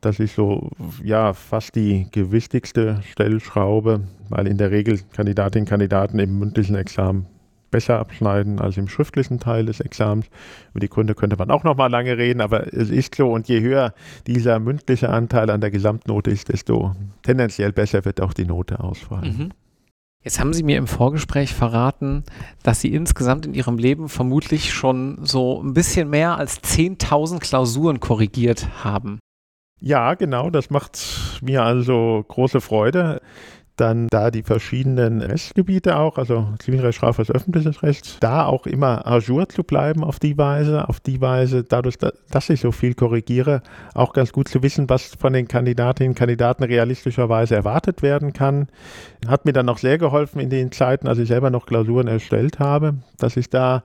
Das ist so, ja, fast die gewichtigste Stellschraube, weil in der Regel Kandidatinnen und Kandidaten im mündlichen Examen besser abschneiden als im schriftlichen Teil des Examens. Über die Gründe könnte man auch noch mal lange reden, aber es ist so und je höher dieser mündliche Anteil an der Gesamtnote ist, desto tendenziell besser wird auch die Note ausfallen. Mhm. Jetzt haben Sie mir im Vorgespräch verraten, dass Sie insgesamt in Ihrem Leben vermutlich schon so ein bisschen mehr als 10.000 Klausuren korrigiert haben. Ja, genau, das macht mir also große Freude dann da die verschiedenen Rechtsgebiete auch, also Zivilrecht, Strafrecht, öffentliches Recht, da auch immer ajour zu bleiben auf die Weise, auf die Weise, dadurch, dass ich so viel korrigiere, auch ganz gut zu wissen, was von den Kandidatinnen und Kandidaten realistischerweise erwartet werden kann. Hat mir dann auch sehr geholfen in den Zeiten, als ich selber noch Klausuren erstellt habe, dass ich da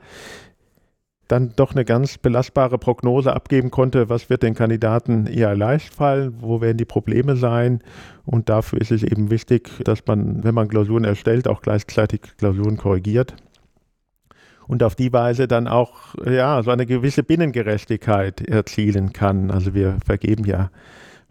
dann doch eine ganz belastbare Prognose abgeben konnte, was wird den Kandidaten eher leicht fallen, wo werden die Probleme sein. Und dafür ist es eben wichtig, dass man, wenn man Klausuren erstellt, auch gleichzeitig Klausuren korrigiert. Und auf die Weise dann auch ja, so eine gewisse Binnengerechtigkeit erzielen kann. Also wir vergeben ja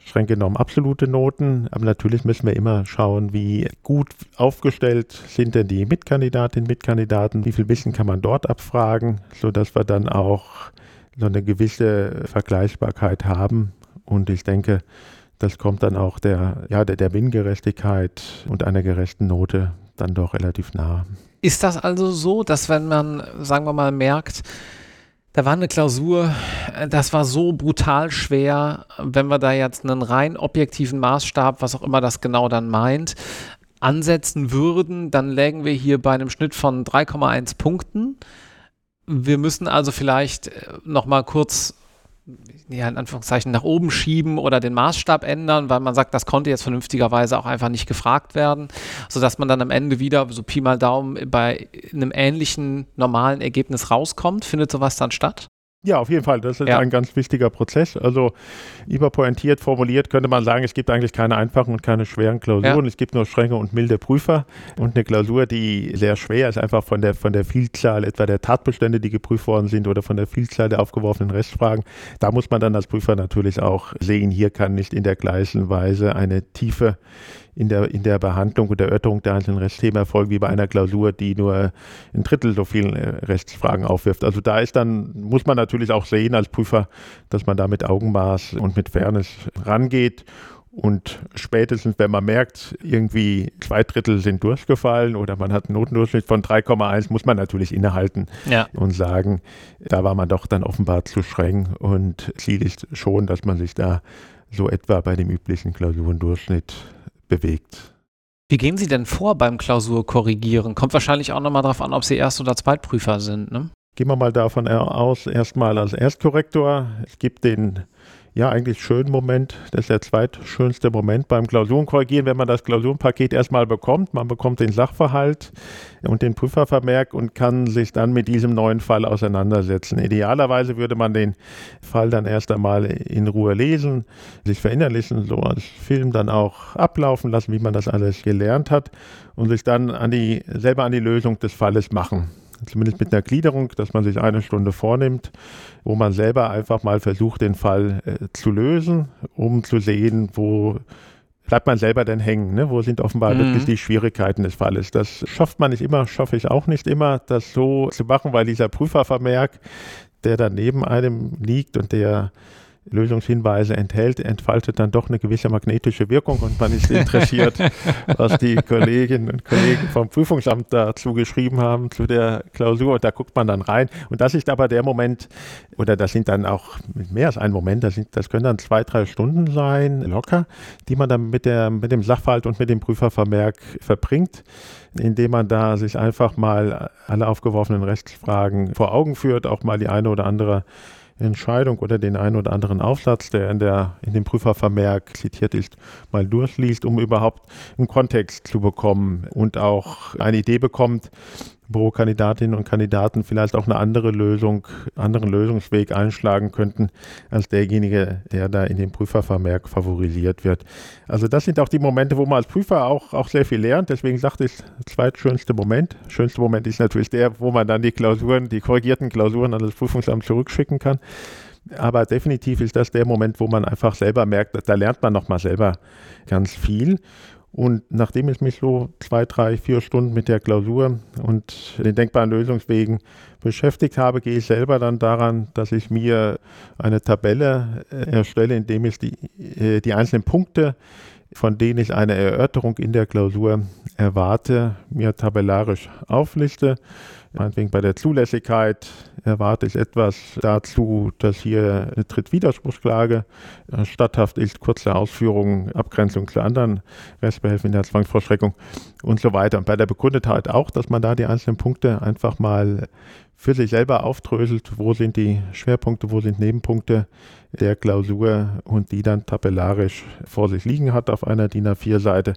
streng genommen absolute Noten, aber natürlich müssen wir immer schauen, wie gut aufgestellt sind denn die Mitkandidatinnen und Mitkandidaten, wie viel Wissen kann man dort abfragen, sodass wir dann auch so eine gewisse Vergleichbarkeit haben. Und ich denke, das kommt dann auch der, ja, der, der Binnengerechtigkeit und einer gerechten Note dann doch relativ nah. Ist das also so, dass wenn man, sagen wir mal, merkt, da war eine Klausur, das war so brutal schwer, wenn wir da jetzt einen rein objektiven Maßstab, was auch immer das genau dann meint, ansetzen würden, dann lägen wir hier bei einem Schnitt von 3,1 Punkten. Wir müssen also vielleicht äh, noch mal kurz ja, in Anführungszeichen nach oben schieben oder den Maßstab ändern, weil man sagt, das konnte jetzt vernünftigerweise auch einfach nicht gefragt werden, sodass man dann am Ende wieder so Pi mal Daumen bei einem ähnlichen normalen Ergebnis rauskommt. Findet sowas dann statt? Ja, auf jeden Fall. Das ist ja. ein ganz wichtiger Prozess. Also überpointiert formuliert könnte man sagen, es gibt eigentlich keine einfachen und keine schweren Klausuren. Ja. Es gibt nur strenge und milde Prüfer. Und eine Klausur, die sehr schwer ist, einfach von der, von der Vielzahl etwa der Tatbestände, die geprüft worden sind oder von der Vielzahl der aufgeworfenen Rechtsfragen. Da muss man dann als Prüfer natürlich auch sehen, hier kann nicht in der gleichen Weise eine tiefe in der, in der Behandlung und Erörterung der einzelnen Rechtsthemen erfolgen wie bei einer Klausur, die nur ein Drittel so vielen äh, Rechtsfragen aufwirft. Also da ist dann, muss man natürlich auch sehen als Prüfer, dass man da mit Augenmaß und mit Fairness rangeht. Und spätestens, wenn man merkt, irgendwie zwei Drittel sind durchgefallen oder man hat einen Notendurchschnitt von 3,1, muss man natürlich innehalten ja. und sagen, da war man doch dann offenbar zu streng. Und Ziel ist schon, dass man sich da so etwa bei dem üblichen Klausurendurchschnitt bewegt. Wie gehen Sie denn vor beim Klausurkorrigieren? Kommt wahrscheinlich auch nochmal darauf an, ob Sie Erst- oder Zweitprüfer sind. Ne? Gehen wir mal davon aus, erstmal als Erstkorrektor. Es gibt den ja, eigentlich schönen Moment. Das ist der zweitschönste Moment beim Klausurenkorrigieren, wenn man das Klausurenpaket erstmal bekommt. Man bekommt den Sachverhalt und den Prüfervermerk und kann sich dann mit diesem neuen Fall auseinandersetzen. Idealerweise würde man den Fall dann erst einmal in Ruhe lesen, sich verinnerlichen, so als Film dann auch ablaufen lassen, wie man das alles gelernt hat und sich dann an die, selber an die Lösung des Falles machen zumindest mit einer Gliederung, dass man sich eine Stunde vornimmt, wo man selber einfach mal versucht, den Fall äh, zu lösen, um zu sehen, wo bleibt man selber denn hängen? Ne? Wo sind offenbar mhm. wirklich die Schwierigkeiten des Falles? Das schafft man nicht immer, schaffe ich auch nicht immer, das so zu machen, weil dieser Prüfervermerk, der da neben einem liegt und der Lösungshinweise enthält, entfaltet dann doch eine gewisse magnetische Wirkung und man ist interessiert, was die Kolleginnen und Kollegen vom Prüfungsamt dazu geschrieben haben zu der Klausur. Und da guckt man dann rein. Und das ist aber der Moment, oder das sind dann auch mehr als ein Moment, das, sind, das können dann zwei, drei Stunden sein, locker, die man dann mit, der, mit dem Sachverhalt und mit dem Prüfervermerk verbringt indem man da sich einfach mal alle aufgeworfenen Rechtsfragen vor Augen führt, auch mal die eine oder andere Entscheidung oder den einen oder anderen Aufsatz, der in, der, in dem Prüfervermerk zitiert ist, mal durchliest, um überhaupt einen Kontext zu bekommen und auch eine Idee bekommt, wo Kandidatinnen und Kandidaten vielleicht auch eine andere Lösung, anderen Lösungsweg einschlagen könnten, als derjenige, der da in dem Prüfervermerk favorisiert wird. Also das sind auch die Momente, wo man als Prüfer auch, auch sehr viel lernt. Deswegen sagte ich, zweitschönste Moment. Schönste Moment ist natürlich der, wo man dann die Klausuren, die korrigierten Klausuren an das Prüfungsamt zurückschicken kann. Aber definitiv ist das der Moment, wo man einfach selber merkt, da lernt man nochmal selber ganz viel. Und nachdem ich mich so zwei, drei, vier Stunden mit der Klausur und den denkbaren Lösungswegen beschäftigt habe, gehe ich selber dann daran, dass ich mir eine Tabelle äh, erstelle, indem ich die, äh, die einzelnen Punkte, von denen ich eine Erörterung in der Klausur erwarte, mir tabellarisch aufliste. Meinetwegen bei der Zulässigkeit erwarte ich etwas dazu, dass hier eine Trittwiderspruchsklage äh, statthaft ist, kurze Ausführungen, Abgrenzung zu anderen Rechtsbehelfen in der Zwangsvollstreckung und so weiter. Und bei der Begründetheit auch, dass man da die einzelnen Punkte einfach mal für sich selber aufdröselt, wo sind die Schwerpunkte, wo sind Nebenpunkte der Klausur und die dann tabellarisch vor sich liegen hat auf einer DIN A4-Seite.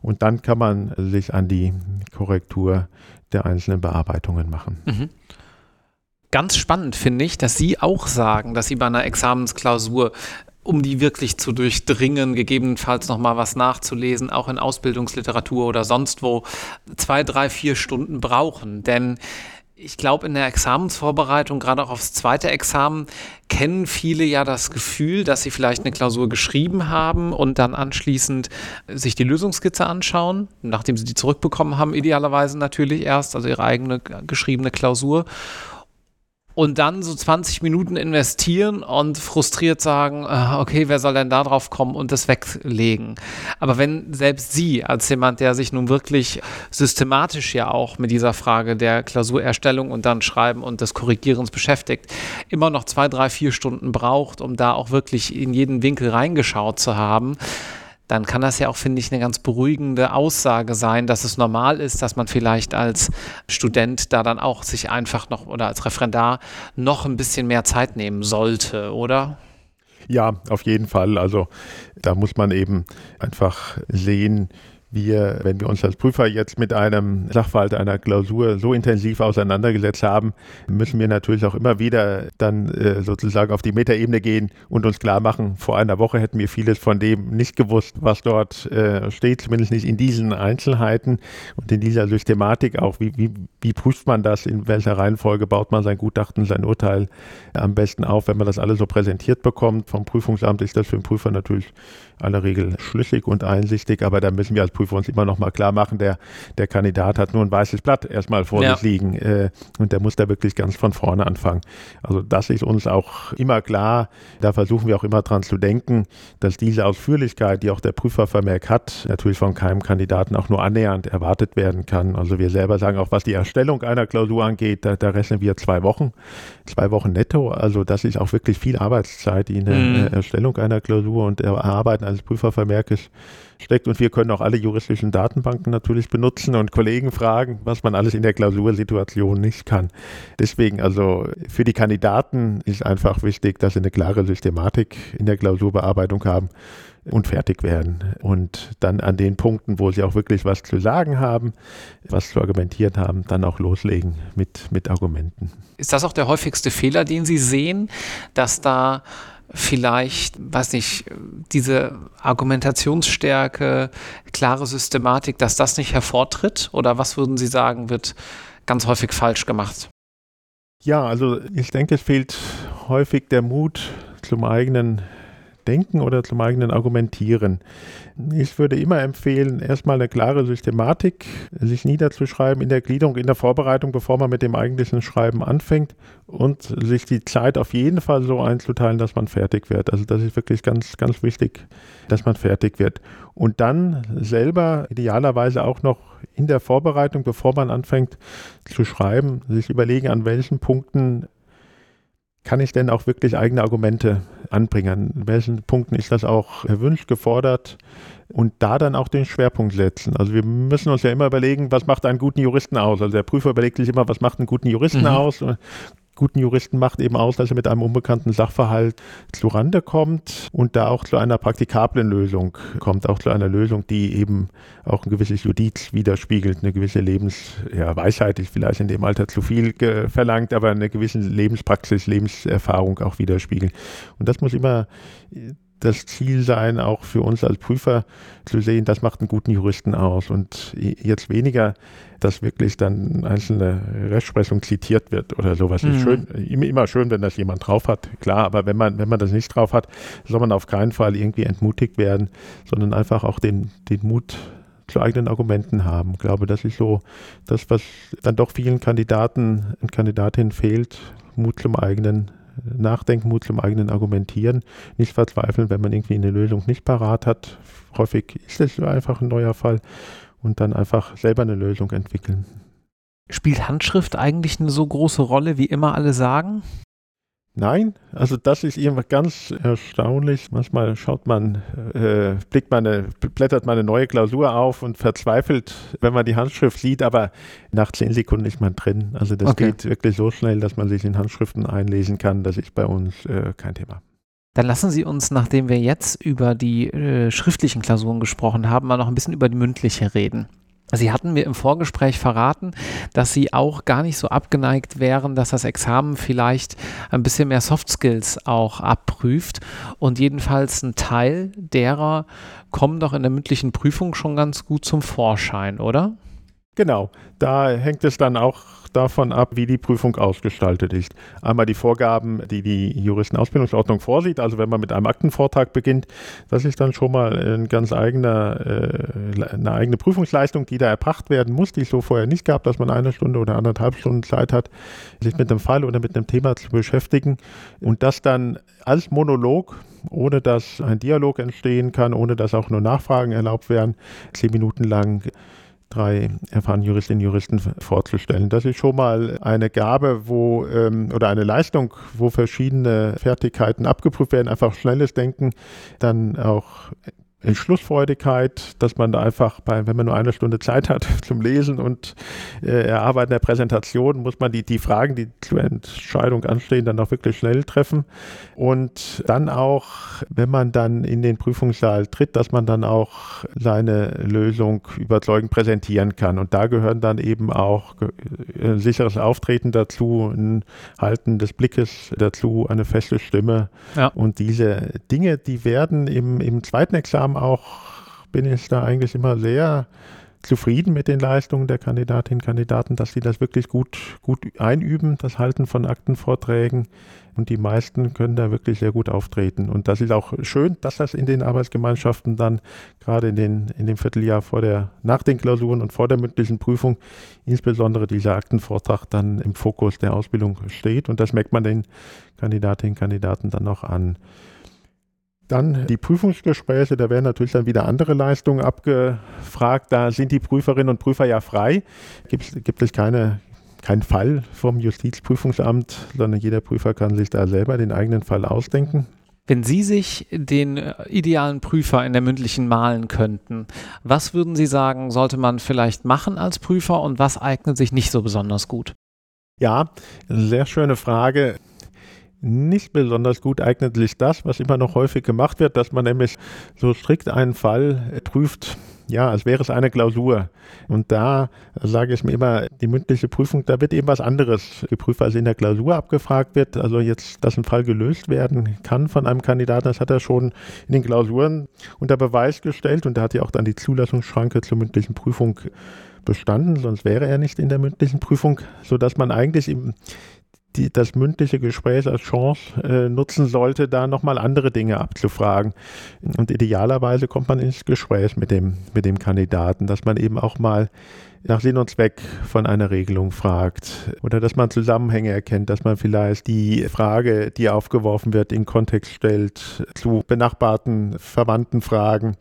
Und dann kann man sich an die Korrektur der einzelnen Bearbeitungen machen. Mhm. Ganz spannend finde ich, dass Sie auch sagen, dass Sie bei einer Examensklausur um die wirklich zu durchdringen, gegebenenfalls nochmal was nachzulesen, auch in Ausbildungsliteratur oder sonst wo, zwei, drei, vier Stunden brauchen. Denn Ich glaube, in der Examensvorbereitung, gerade auch aufs zweite Examen, kennen viele ja das Gefühl, dass sie vielleicht eine Klausur geschrieben haben und dann anschließend sich die Lösungskizze anschauen, nachdem sie die zurückbekommen haben, idealerweise natürlich erst, also ihre eigene geschriebene Klausur und dann so 20 Minuten investieren und frustriert sagen, ah, okay, wer soll denn da drauf kommen und das weglegen. Aber wenn selbst Sie als jemand, der sich nun wirklich systematisch ja auch mit dieser Frage der Klausurerstellung und dann Schreiben und des Korrigierens beschäftigt, immer noch zwei, drei, vier Stunden braucht, um da auch wirklich in jeden Winkel reingeschaut zu haben, dann kann das ja auch, finde ich, eine ganz beruhigende Aussage sein, dass es normal ist, dass man vielleicht als Student da dann auch sich einfach noch oder als Referendar noch ein bisschen mehr Zeit nehmen sollte, oder? Ja, auf jeden Fall. Also da muss man eben einfach sehen, wir, wenn wir uns als Prüfer jetzt mit einem Sachverhalt einer Klausur so intensiv auseinandergesetzt haben, müssen wir natürlich auch immer wieder dann äh, sozusagen auf die Metaebene gehen und uns klar machen, vor einer Woche hätten wir vieles von dem nicht gewusst, was dort äh, steht, zumindest nicht in diesen Einzelheiten und in dieser Systematik auch. Wie, wie, wie prüft man das? In welcher Reihenfolge baut man sein Gutachten, sein Urteil am besten auf? Wenn man das alles so präsentiert bekommt vom Prüfungsamt, ist das für den Prüfer natürlich aller Regel schlüssig und einsichtig, aber da müssen wir als Prüfer uns immer noch mal klar machen, der, der Kandidat hat nur ein weißes Blatt erstmal vor ja. sich liegen äh, und der muss da wirklich ganz von vorne anfangen. Also das ist uns auch immer klar, da versuchen wir auch immer dran zu denken, dass diese Ausführlichkeit, die auch der Prüfervermerk hat, natürlich von keinem Kandidaten auch nur annähernd erwartet werden kann. Also wir selber sagen auch, was die Erstellung einer Klausur angeht, da, da rechnen wir zwei Wochen, zwei Wochen netto. Also das ist auch wirklich viel Arbeitszeit in der mhm. Erstellung einer Klausur und Erarbeiten eines Prüfervermerkes steckt. Und wir können auch alle juristischen Datenbanken natürlich benutzen und Kollegen fragen, was man alles in der Klausursituation nicht kann. Deswegen also für die Kandidaten ist einfach wichtig, dass sie eine klare Systematik in der Klausurbearbeitung haben und fertig werden. Und dann an den Punkten, wo sie auch wirklich was zu sagen haben, was zu argumentieren haben, dann auch loslegen mit, mit Argumenten. Ist das auch der häufigste Fehler, den Sie sehen, dass da vielleicht, weiß nicht, diese Argumentationsstärke, klare Systematik, dass das nicht hervortritt? Oder was würden Sie sagen, wird ganz häufig falsch gemacht? Ja, also ich denke, es fehlt häufig der Mut zum eigenen Denken oder zum eigenen Argumentieren. Ich würde immer empfehlen, erstmal eine klare Systematik sich niederzuschreiben in der Gliederung, in der Vorbereitung, bevor man mit dem eigentlichen Schreiben anfängt und sich die Zeit auf jeden Fall so einzuteilen, dass man fertig wird. Also das ist wirklich ganz, ganz wichtig, dass man fertig wird. Und dann selber idealerweise auch noch in der Vorbereitung, bevor man anfängt zu schreiben, sich überlegen, an welchen Punkten kann ich denn auch wirklich eigene Argumente anbringen? An welchen Punkten ist das auch erwünscht, gefordert? Und da dann auch den Schwerpunkt setzen. Also wir müssen uns ja immer überlegen, was macht einen guten Juristen aus? Also der Prüfer überlegt sich immer, was macht einen guten Juristen mhm. aus? Guten Juristen macht eben aus, dass er mit einem unbekannten Sachverhalt zu Rande kommt und da auch zu einer praktikablen Lösung kommt, auch zu einer Lösung, die eben auch ein gewisses Judiz widerspiegelt, eine gewisse Lebensweisheit, ja, ist vielleicht in dem Alter zu viel verlangt, aber eine gewisse Lebenspraxis, Lebenserfahrung auch widerspiegeln. Und das muss immer das Ziel sein, auch für uns als Prüfer zu sehen, das macht einen guten Juristen aus und jetzt weniger, dass wirklich dann einzelne Rechtsprechung zitiert wird oder sowas. Mhm. Ist schön, immer schön, wenn das jemand drauf hat, klar, aber wenn man, wenn man das nicht drauf hat, soll man auf keinen Fall irgendwie entmutigt werden, sondern einfach auch den, den Mut zu eigenen Argumenten haben. Ich glaube, das ist so das, was dann doch vielen Kandidaten und Kandidatinnen fehlt, Mut zum eigenen Nachdenken, Mut zum eigenen Argumentieren, nicht verzweifeln, wenn man irgendwie eine Lösung nicht parat hat. Häufig ist es einfach ein neuer Fall und dann einfach selber eine Lösung entwickeln. Spielt Handschrift eigentlich eine so große Rolle, wie immer alle sagen? Nein, also das ist irgendwas ganz erstaunlich. Manchmal schaut man, äh, blickt man eine, blättert man eine neue Klausur auf und verzweifelt, wenn man die Handschrift sieht, aber nach zehn Sekunden ist man drin. Also das okay. geht wirklich so schnell, dass man sich in Handschriften einlesen kann. Das ist bei uns äh, kein Thema. Dann lassen Sie uns, nachdem wir jetzt über die äh, schriftlichen Klausuren gesprochen haben, mal noch ein bisschen über die mündliche reden. Sie hatten mir im Vorgespräch verraten, dass Sie auch gar nicht so abgeneigt wären, dass das Examen vielleicht ein bisschen mehr Soft Skills auch abprüft. Und jedenfalls ein Teil derer kommen doch in der mündlichen Prüfung schon ganz gut zum Vorschein, oder? Genau, da hängt es dann auch davon ab, wie die Prüfung ausgestaltet ist. Einmal die Vorgaben, die die Juristenausbildungsordnung vorsieht, also wenn man mit einem Aktenvortrag beginnt, das ist dann schon mal ein ganz eigener, äh, eine eigene Prüfungsleistung, die da erbracht werden muss, die es so vorher nicht gab, dass man eine Stunde oder anderthalb Stunden Zeit hat, sich mit einem Fall oder mit einem Thema zu beschäftigen und das dann als Monolog ohne dass ein Dialog entstehen kann, ohne dass auch nur Nachfragen erlaubt werden, zehn Minuten lang drei erfahrene Juristinnen und Juristen vorzustellen. Das ist schon mal eine Gabe, wo ähm, oder eine Leistung, wo verschiedene Fertigkeiten abgeprüft werden, einfach schnelles Denken, dann auch Entschlussfreudigkeit, dass man da einfach, bei, wenn man nur eine Stunde Zeit hat zum Lesen und äh, Erarbeiten der Präsentation, muss man die, die Fragen, die zur Entscheidung anstehen, dann auch wirklich schnell treffen. Und dann auch, wenn man dann in den Prüfungssaal tritt, dass man dann auch seine Lösung überzeugend präsentieren kann. Und da gehören dann eben auch ein sicheres Auftreten dazu, ein Halten des Blickes dazu, eine feste Stimme. Ja. Und diese Dinge, die werden im, im zweiten Examen auch bin ich da eigentlich immer sehr zufrieden mit den Leistungen der Kandidatinnen und Kandidaten, dass sie das wirklich gut, gut einüben, das Halten von Aktenvorträgen. Und die meisten können da wirklich sehr gut auftreten. Und das ist auch schön, dass das in den Arbeitsgemeinschaften dann gerade in, den, in dem Vierteljahr vor der, nach den Klausuren und vor der mündlichen Prüfung insbesondere dieser Aktenvortrag dann im Fokus der Ausbildung steht. Und das merkt man den Kandidatinnen und Kandidaten dann auch an. Dann die Prüfungsgespräche, da werden natürlich dann wieder andere Leistungen abgefragt. Da sind die Prüferinnen und Prüfer ja frei. Gibt, gibt es keine, keinen Fall vom Justizprüfungsamt, sondern jeder Prüfer kann sich da selber den eigenen Fall ausdenken. Wenn Sie sich den idealen Prüfer in der mündlichen malen könnten, was würden Sie sagen, sollte man vielleicht machen als Prüfer und was eignet sich nicht so besonders gut? Ja, sehr schöne Frage. Nicht besonders gut eignet sich das, was immer noch häufig gemacht wird, dass man nämlich so strikt einen Fall prüft, ja, als wäre es eine Klausur. Und da sage ich mir immer, die mündliche Prüfung, da wird eben was anderes geprüft, als in der Klausur abgefragt wird. Also jetzt, dass ein Fall gelöst werden kann von einem Kandidaten, das hat er schon in den Klausuren unter Beweis gestellt und da hat ja auch dann die Zulassungsschranke zur mündlichen Prüfung bestanden, sonst wäre er nicht in der mündlichen Prüfung, sodass man eigentlich im die, das mündliche Gespräch als Chance äh, nutzen sollte, da nochmal andere Dinge abzufragen. Und idealerweise kommt man ins Gespräch mit dem, mit dem Kandidaten, dass man eben auch mal nach Sinn und Zweck von einer Regelung fragt oder dass man Zusammenhänge erkennt, dass man vielleicht die Frage, die aufgeworfen wird, in Kontext stellt zu benachbarten, verwandten Fragen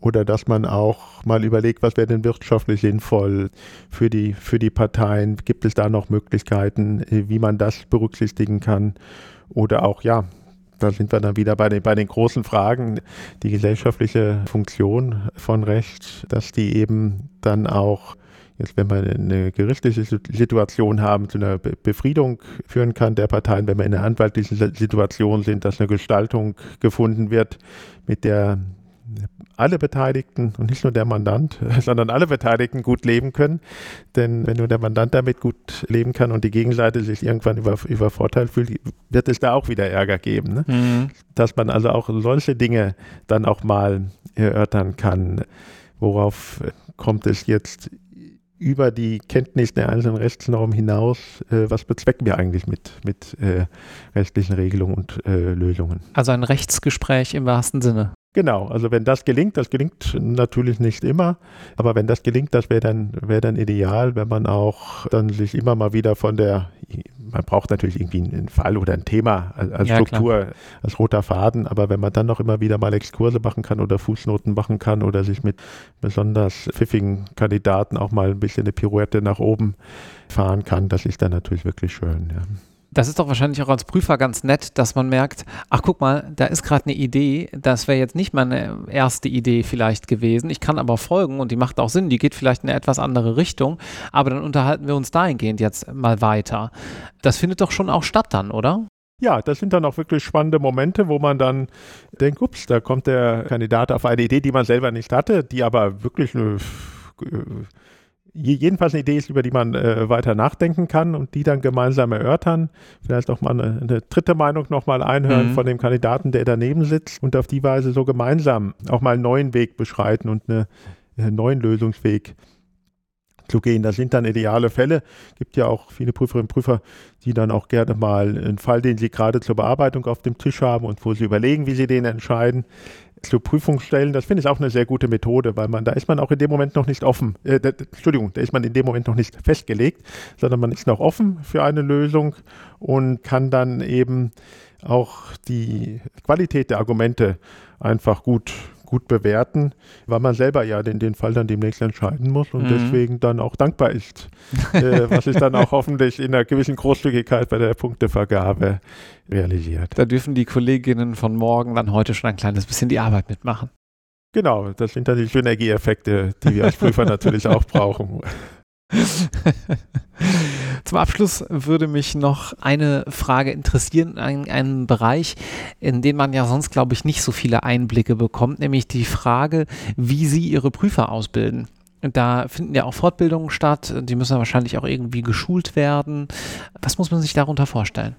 oder dass man auch mal überlegt, was wäre denn wirtschaftlich sinnvoll für die, für die Parteien, gibt es da noch Möglichkeiten, wie man das berücksichtigen kann? Oder auch, ja, da sind wir dann wieder bei den, bei den großen Fragen, die gesellschaftliche Funktion von Recht, dass die eben dann auch jetzt, wenn wir eine gerichtliche Situation haben, zu einer Befriedung führen kann der Parteien, wenn wir in einer anwaltlichen Situation sind, dass eine Gestaltung gefunden wird, mit der alle Beteiligten und nicht nur der Mandant, sondern alle Beteiligten gut leben können. Denn wenn nur der Mandant damit gut leben kann und die Gegenseite sich irgendwann über, übervorteilt fühlt, wird es da auch wieder Ärger geben. Ne? Mhm. Dass man also auch solche Dinge dann auch mal erörtern kann. Worauf kommt es jetzt über die Kenntnis der einzelnen Rechtsnormen hinaus, äh, was bezwecken wir eigentlich mit, mit äh, rechtlichen Regelungen und äh, Lösungen. Also ein Rechtsgespräch im wahrsten Sinne. Genau, also wenn das gelingt, das gelingt natürlich nicht immer, aber wenn das gelingt, das wäre dann, wär dann ideal, wenn man auch dann sich immer mal wieder von der, man braucht natürlich irgendwie einen Fall oder ein Thema als, ja, Struktur, klar. als roter Faden, aber wenn man dann noch immer wieder mal Exkurse machen kann oder Fußnoten machen kann oder sich mit besonders pfiffigen Kandidaten auch mal ein bisschen eine Pirouette nach oben fahren kann, das ist dann natürlich wirklich schön. Ja. Das ist doch wahrscheinlich auch als Prüfer ganz nett, dass man merkt, ach guck mal, da ist gerade eine Idee, das wäre jetzt nicht meine erste Idee vielleicht gewesen. Ich kann aber folgen und die macht auch Sinn, die geht vielleicht in eine etwas andere Richtung, aber dann unterhalten wir uns dahingehend jetzt mal weiter. Das findet doch schon auch statt dann, oder? Ja, das sind dann auch wirklich spannende Momente, wo man dann denkt, ups, da kommt der Kandidat auf eine Idee, die man selber nicht hatte, die aber wirklich eine jedenfalls eine Idee ist, über die man äh, weiter nachdenken kann und die dann gemeinsam erörtern. Vielleicht auch mal eine, eine dritte Meinung nochmal einhören mhm. von dem Kandidaten, der daneben sitzt und auf die Weise so gemeinsam auch mal einen neuen Weg beschreiten und eine, einen neuen Lösungsweg zu gehen. Das sind dann ideale Fälle. Es gibt ja auch viele Prüferinnen und Prüfer, die dann auch gerne mal einen Fall, den sie gerade zur Bearbeitung auf dem Tisch haben und wo sie überlegen, wie sie den entscheiden, zur Prüfung stellen. Das finde ich auch eine sehr gute Methode, weil man da ist man auch in dem Moment noch nicht offen. Äh, da, Entschuldigung, da ist man in dem Moment noch nicht festgelegt, sondern man ist noch offen für eine Lösung und kann dann eben auch die Qualität der Argumente einfach gut gut bewerten, weil man selber ja den, den Fall dann demnächst entscheiden muss und mhm. deswegen dann auch dankbar ist, äh, was sich dann auch hoffentlich in einer gewissen Großzügigkeit bei der Punktevergabe realisiert. Da dürfen die Kolleginnen von morgen dann heute schon ein kleines bisschen die Arbeit mitmachen. Genau, das sind dann die Synergieeffekte, die wir als Prüfer natürlich auch brauchen. Zum Abschluss würde mich noch eine Frage interessieren, ein, einen Bereich, in den man ja sonst, glaube ich, nicht so viele Einblicke bekommt, nämlich die Frage, wie Sie Ihre Prüfer ausbilden. Da finden ja auch Fortbildungen statt, die müssen wahrscheinlich auch irgendwie geschult werden. Was muss man sich darunter vorstellen?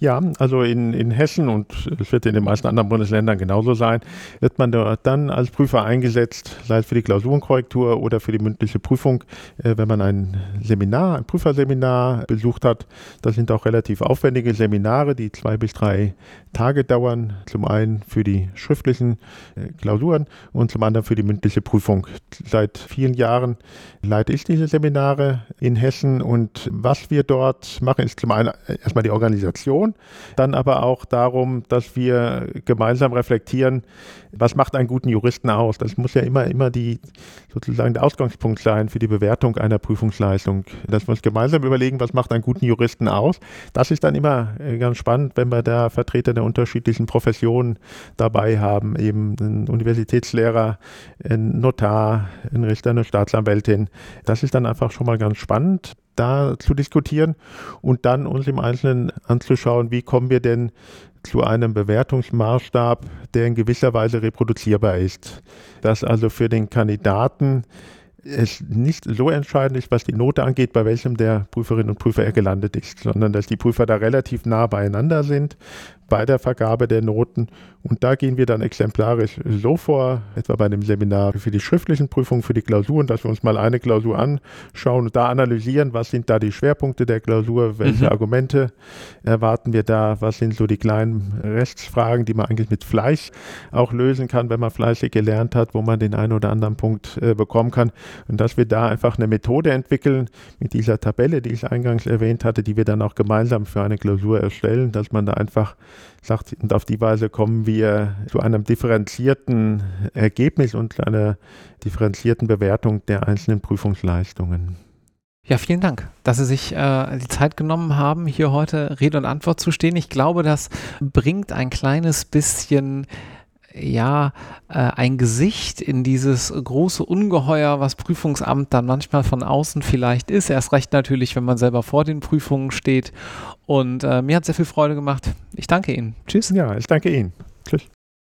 Ja, also in, in Hessen und es wird in den meisten anderen Bundesländern genauso sein, wird man dort dann als Prüfer eingesetzt, sei es für die Klausurenkorrektur oder für die mündliche Prüfung, äh, wenn man ein Seminar, ein Prüferseminar besucht hat. Das sind auch relativ aufwendige Seminare, die zwei bis drei Tage dauern. Zum einen für die schriftlichen äh, Klausuren und zum anderen für die mündliche Prüfung. Seit vielen Jahren leite ich diese Seminare in Hessen und was wir dort machen, ist zum einen erstmal die Organisation Dann aber auch darum, dass wir gemeinsam reflektieren, was macht einen guten Juristen aus. Das muss ja immer, immer die, sozusagen der Ausgangspunkt sein für die Bewertung einer Prüfungsleistung. Dass wir uns gemeinsam überlegen, was macht einen guten Juristen aus. Das ist dann immer äh, ganz spannend, wenn wir da Vertreter der unterschiedlichen Professionen dabei haben, eben einen Universitätslehrer, einen Notar, einen Richter, eine Staatsanwältin. Das ist dann einfach schon mal ganz spannend da zu diskutieren und dann uns im Einzelnen anzuschauen, wie kommen wir denn zu einem Bewertungsmaßstab, der in gewisser Weise reproduzierbar ist. Dass also für den Kandidaten es nicht so entscheidend ist, was die Note angeht, bei welchem der Prüferinnen und Prüfer er gelandet ist, sondern dass die Prüfer da relativ nah beieinander sind bei der Vergabe der Noten. Und da gehen wir dann exemplarisch so vor, etwa bei dem Seminar für die schriftlichen Prüfungen, für die Klausuren, dass wir uns mal eine Klausur anschauen und da analysieren, was sind da die Schwerpunkte der Klausur, welche mhm. Argumente erwarten wir da, was sind so die kleinen Rechtsfragen, die man eigentlich mit Fleiß auch lösen kann, wenn man fleißig gelernt hat, wo man den einen oder anderen Punkt äh, bekommen kann. Und dass wir da einfach eine Methode entwickeln mit dieser Tabelle, die ich eingangs erwähnt hatte, die wir dann auch gemeinsam für eine Klausur erstellen, dass man da einfach sagt, und auf die Weise kommen wir zu einem differenzierten Ergebnis und einer differenzierten Bewertung der einzelnen Prüfungsleistungen. Ja, vielen Dank, dass Sie sich äh, die Zeit genommen haben, hier heute Rede und Antwort zu stehen. Ich glaube, das bringt ein kleines bisschen ja, äh, ein Gesicht in dieses große Ungeheuer, was Prüfungsamt dann manchmal von außen vielleicht ist. Erst recht natürlich, wenn man selber vor den Prüfungen steht. Und äh, mir hat sehr viel Freude gemacht. Ich danke Ihnen. Tschüss. Ja, ich danke Ihnen. Tschüss.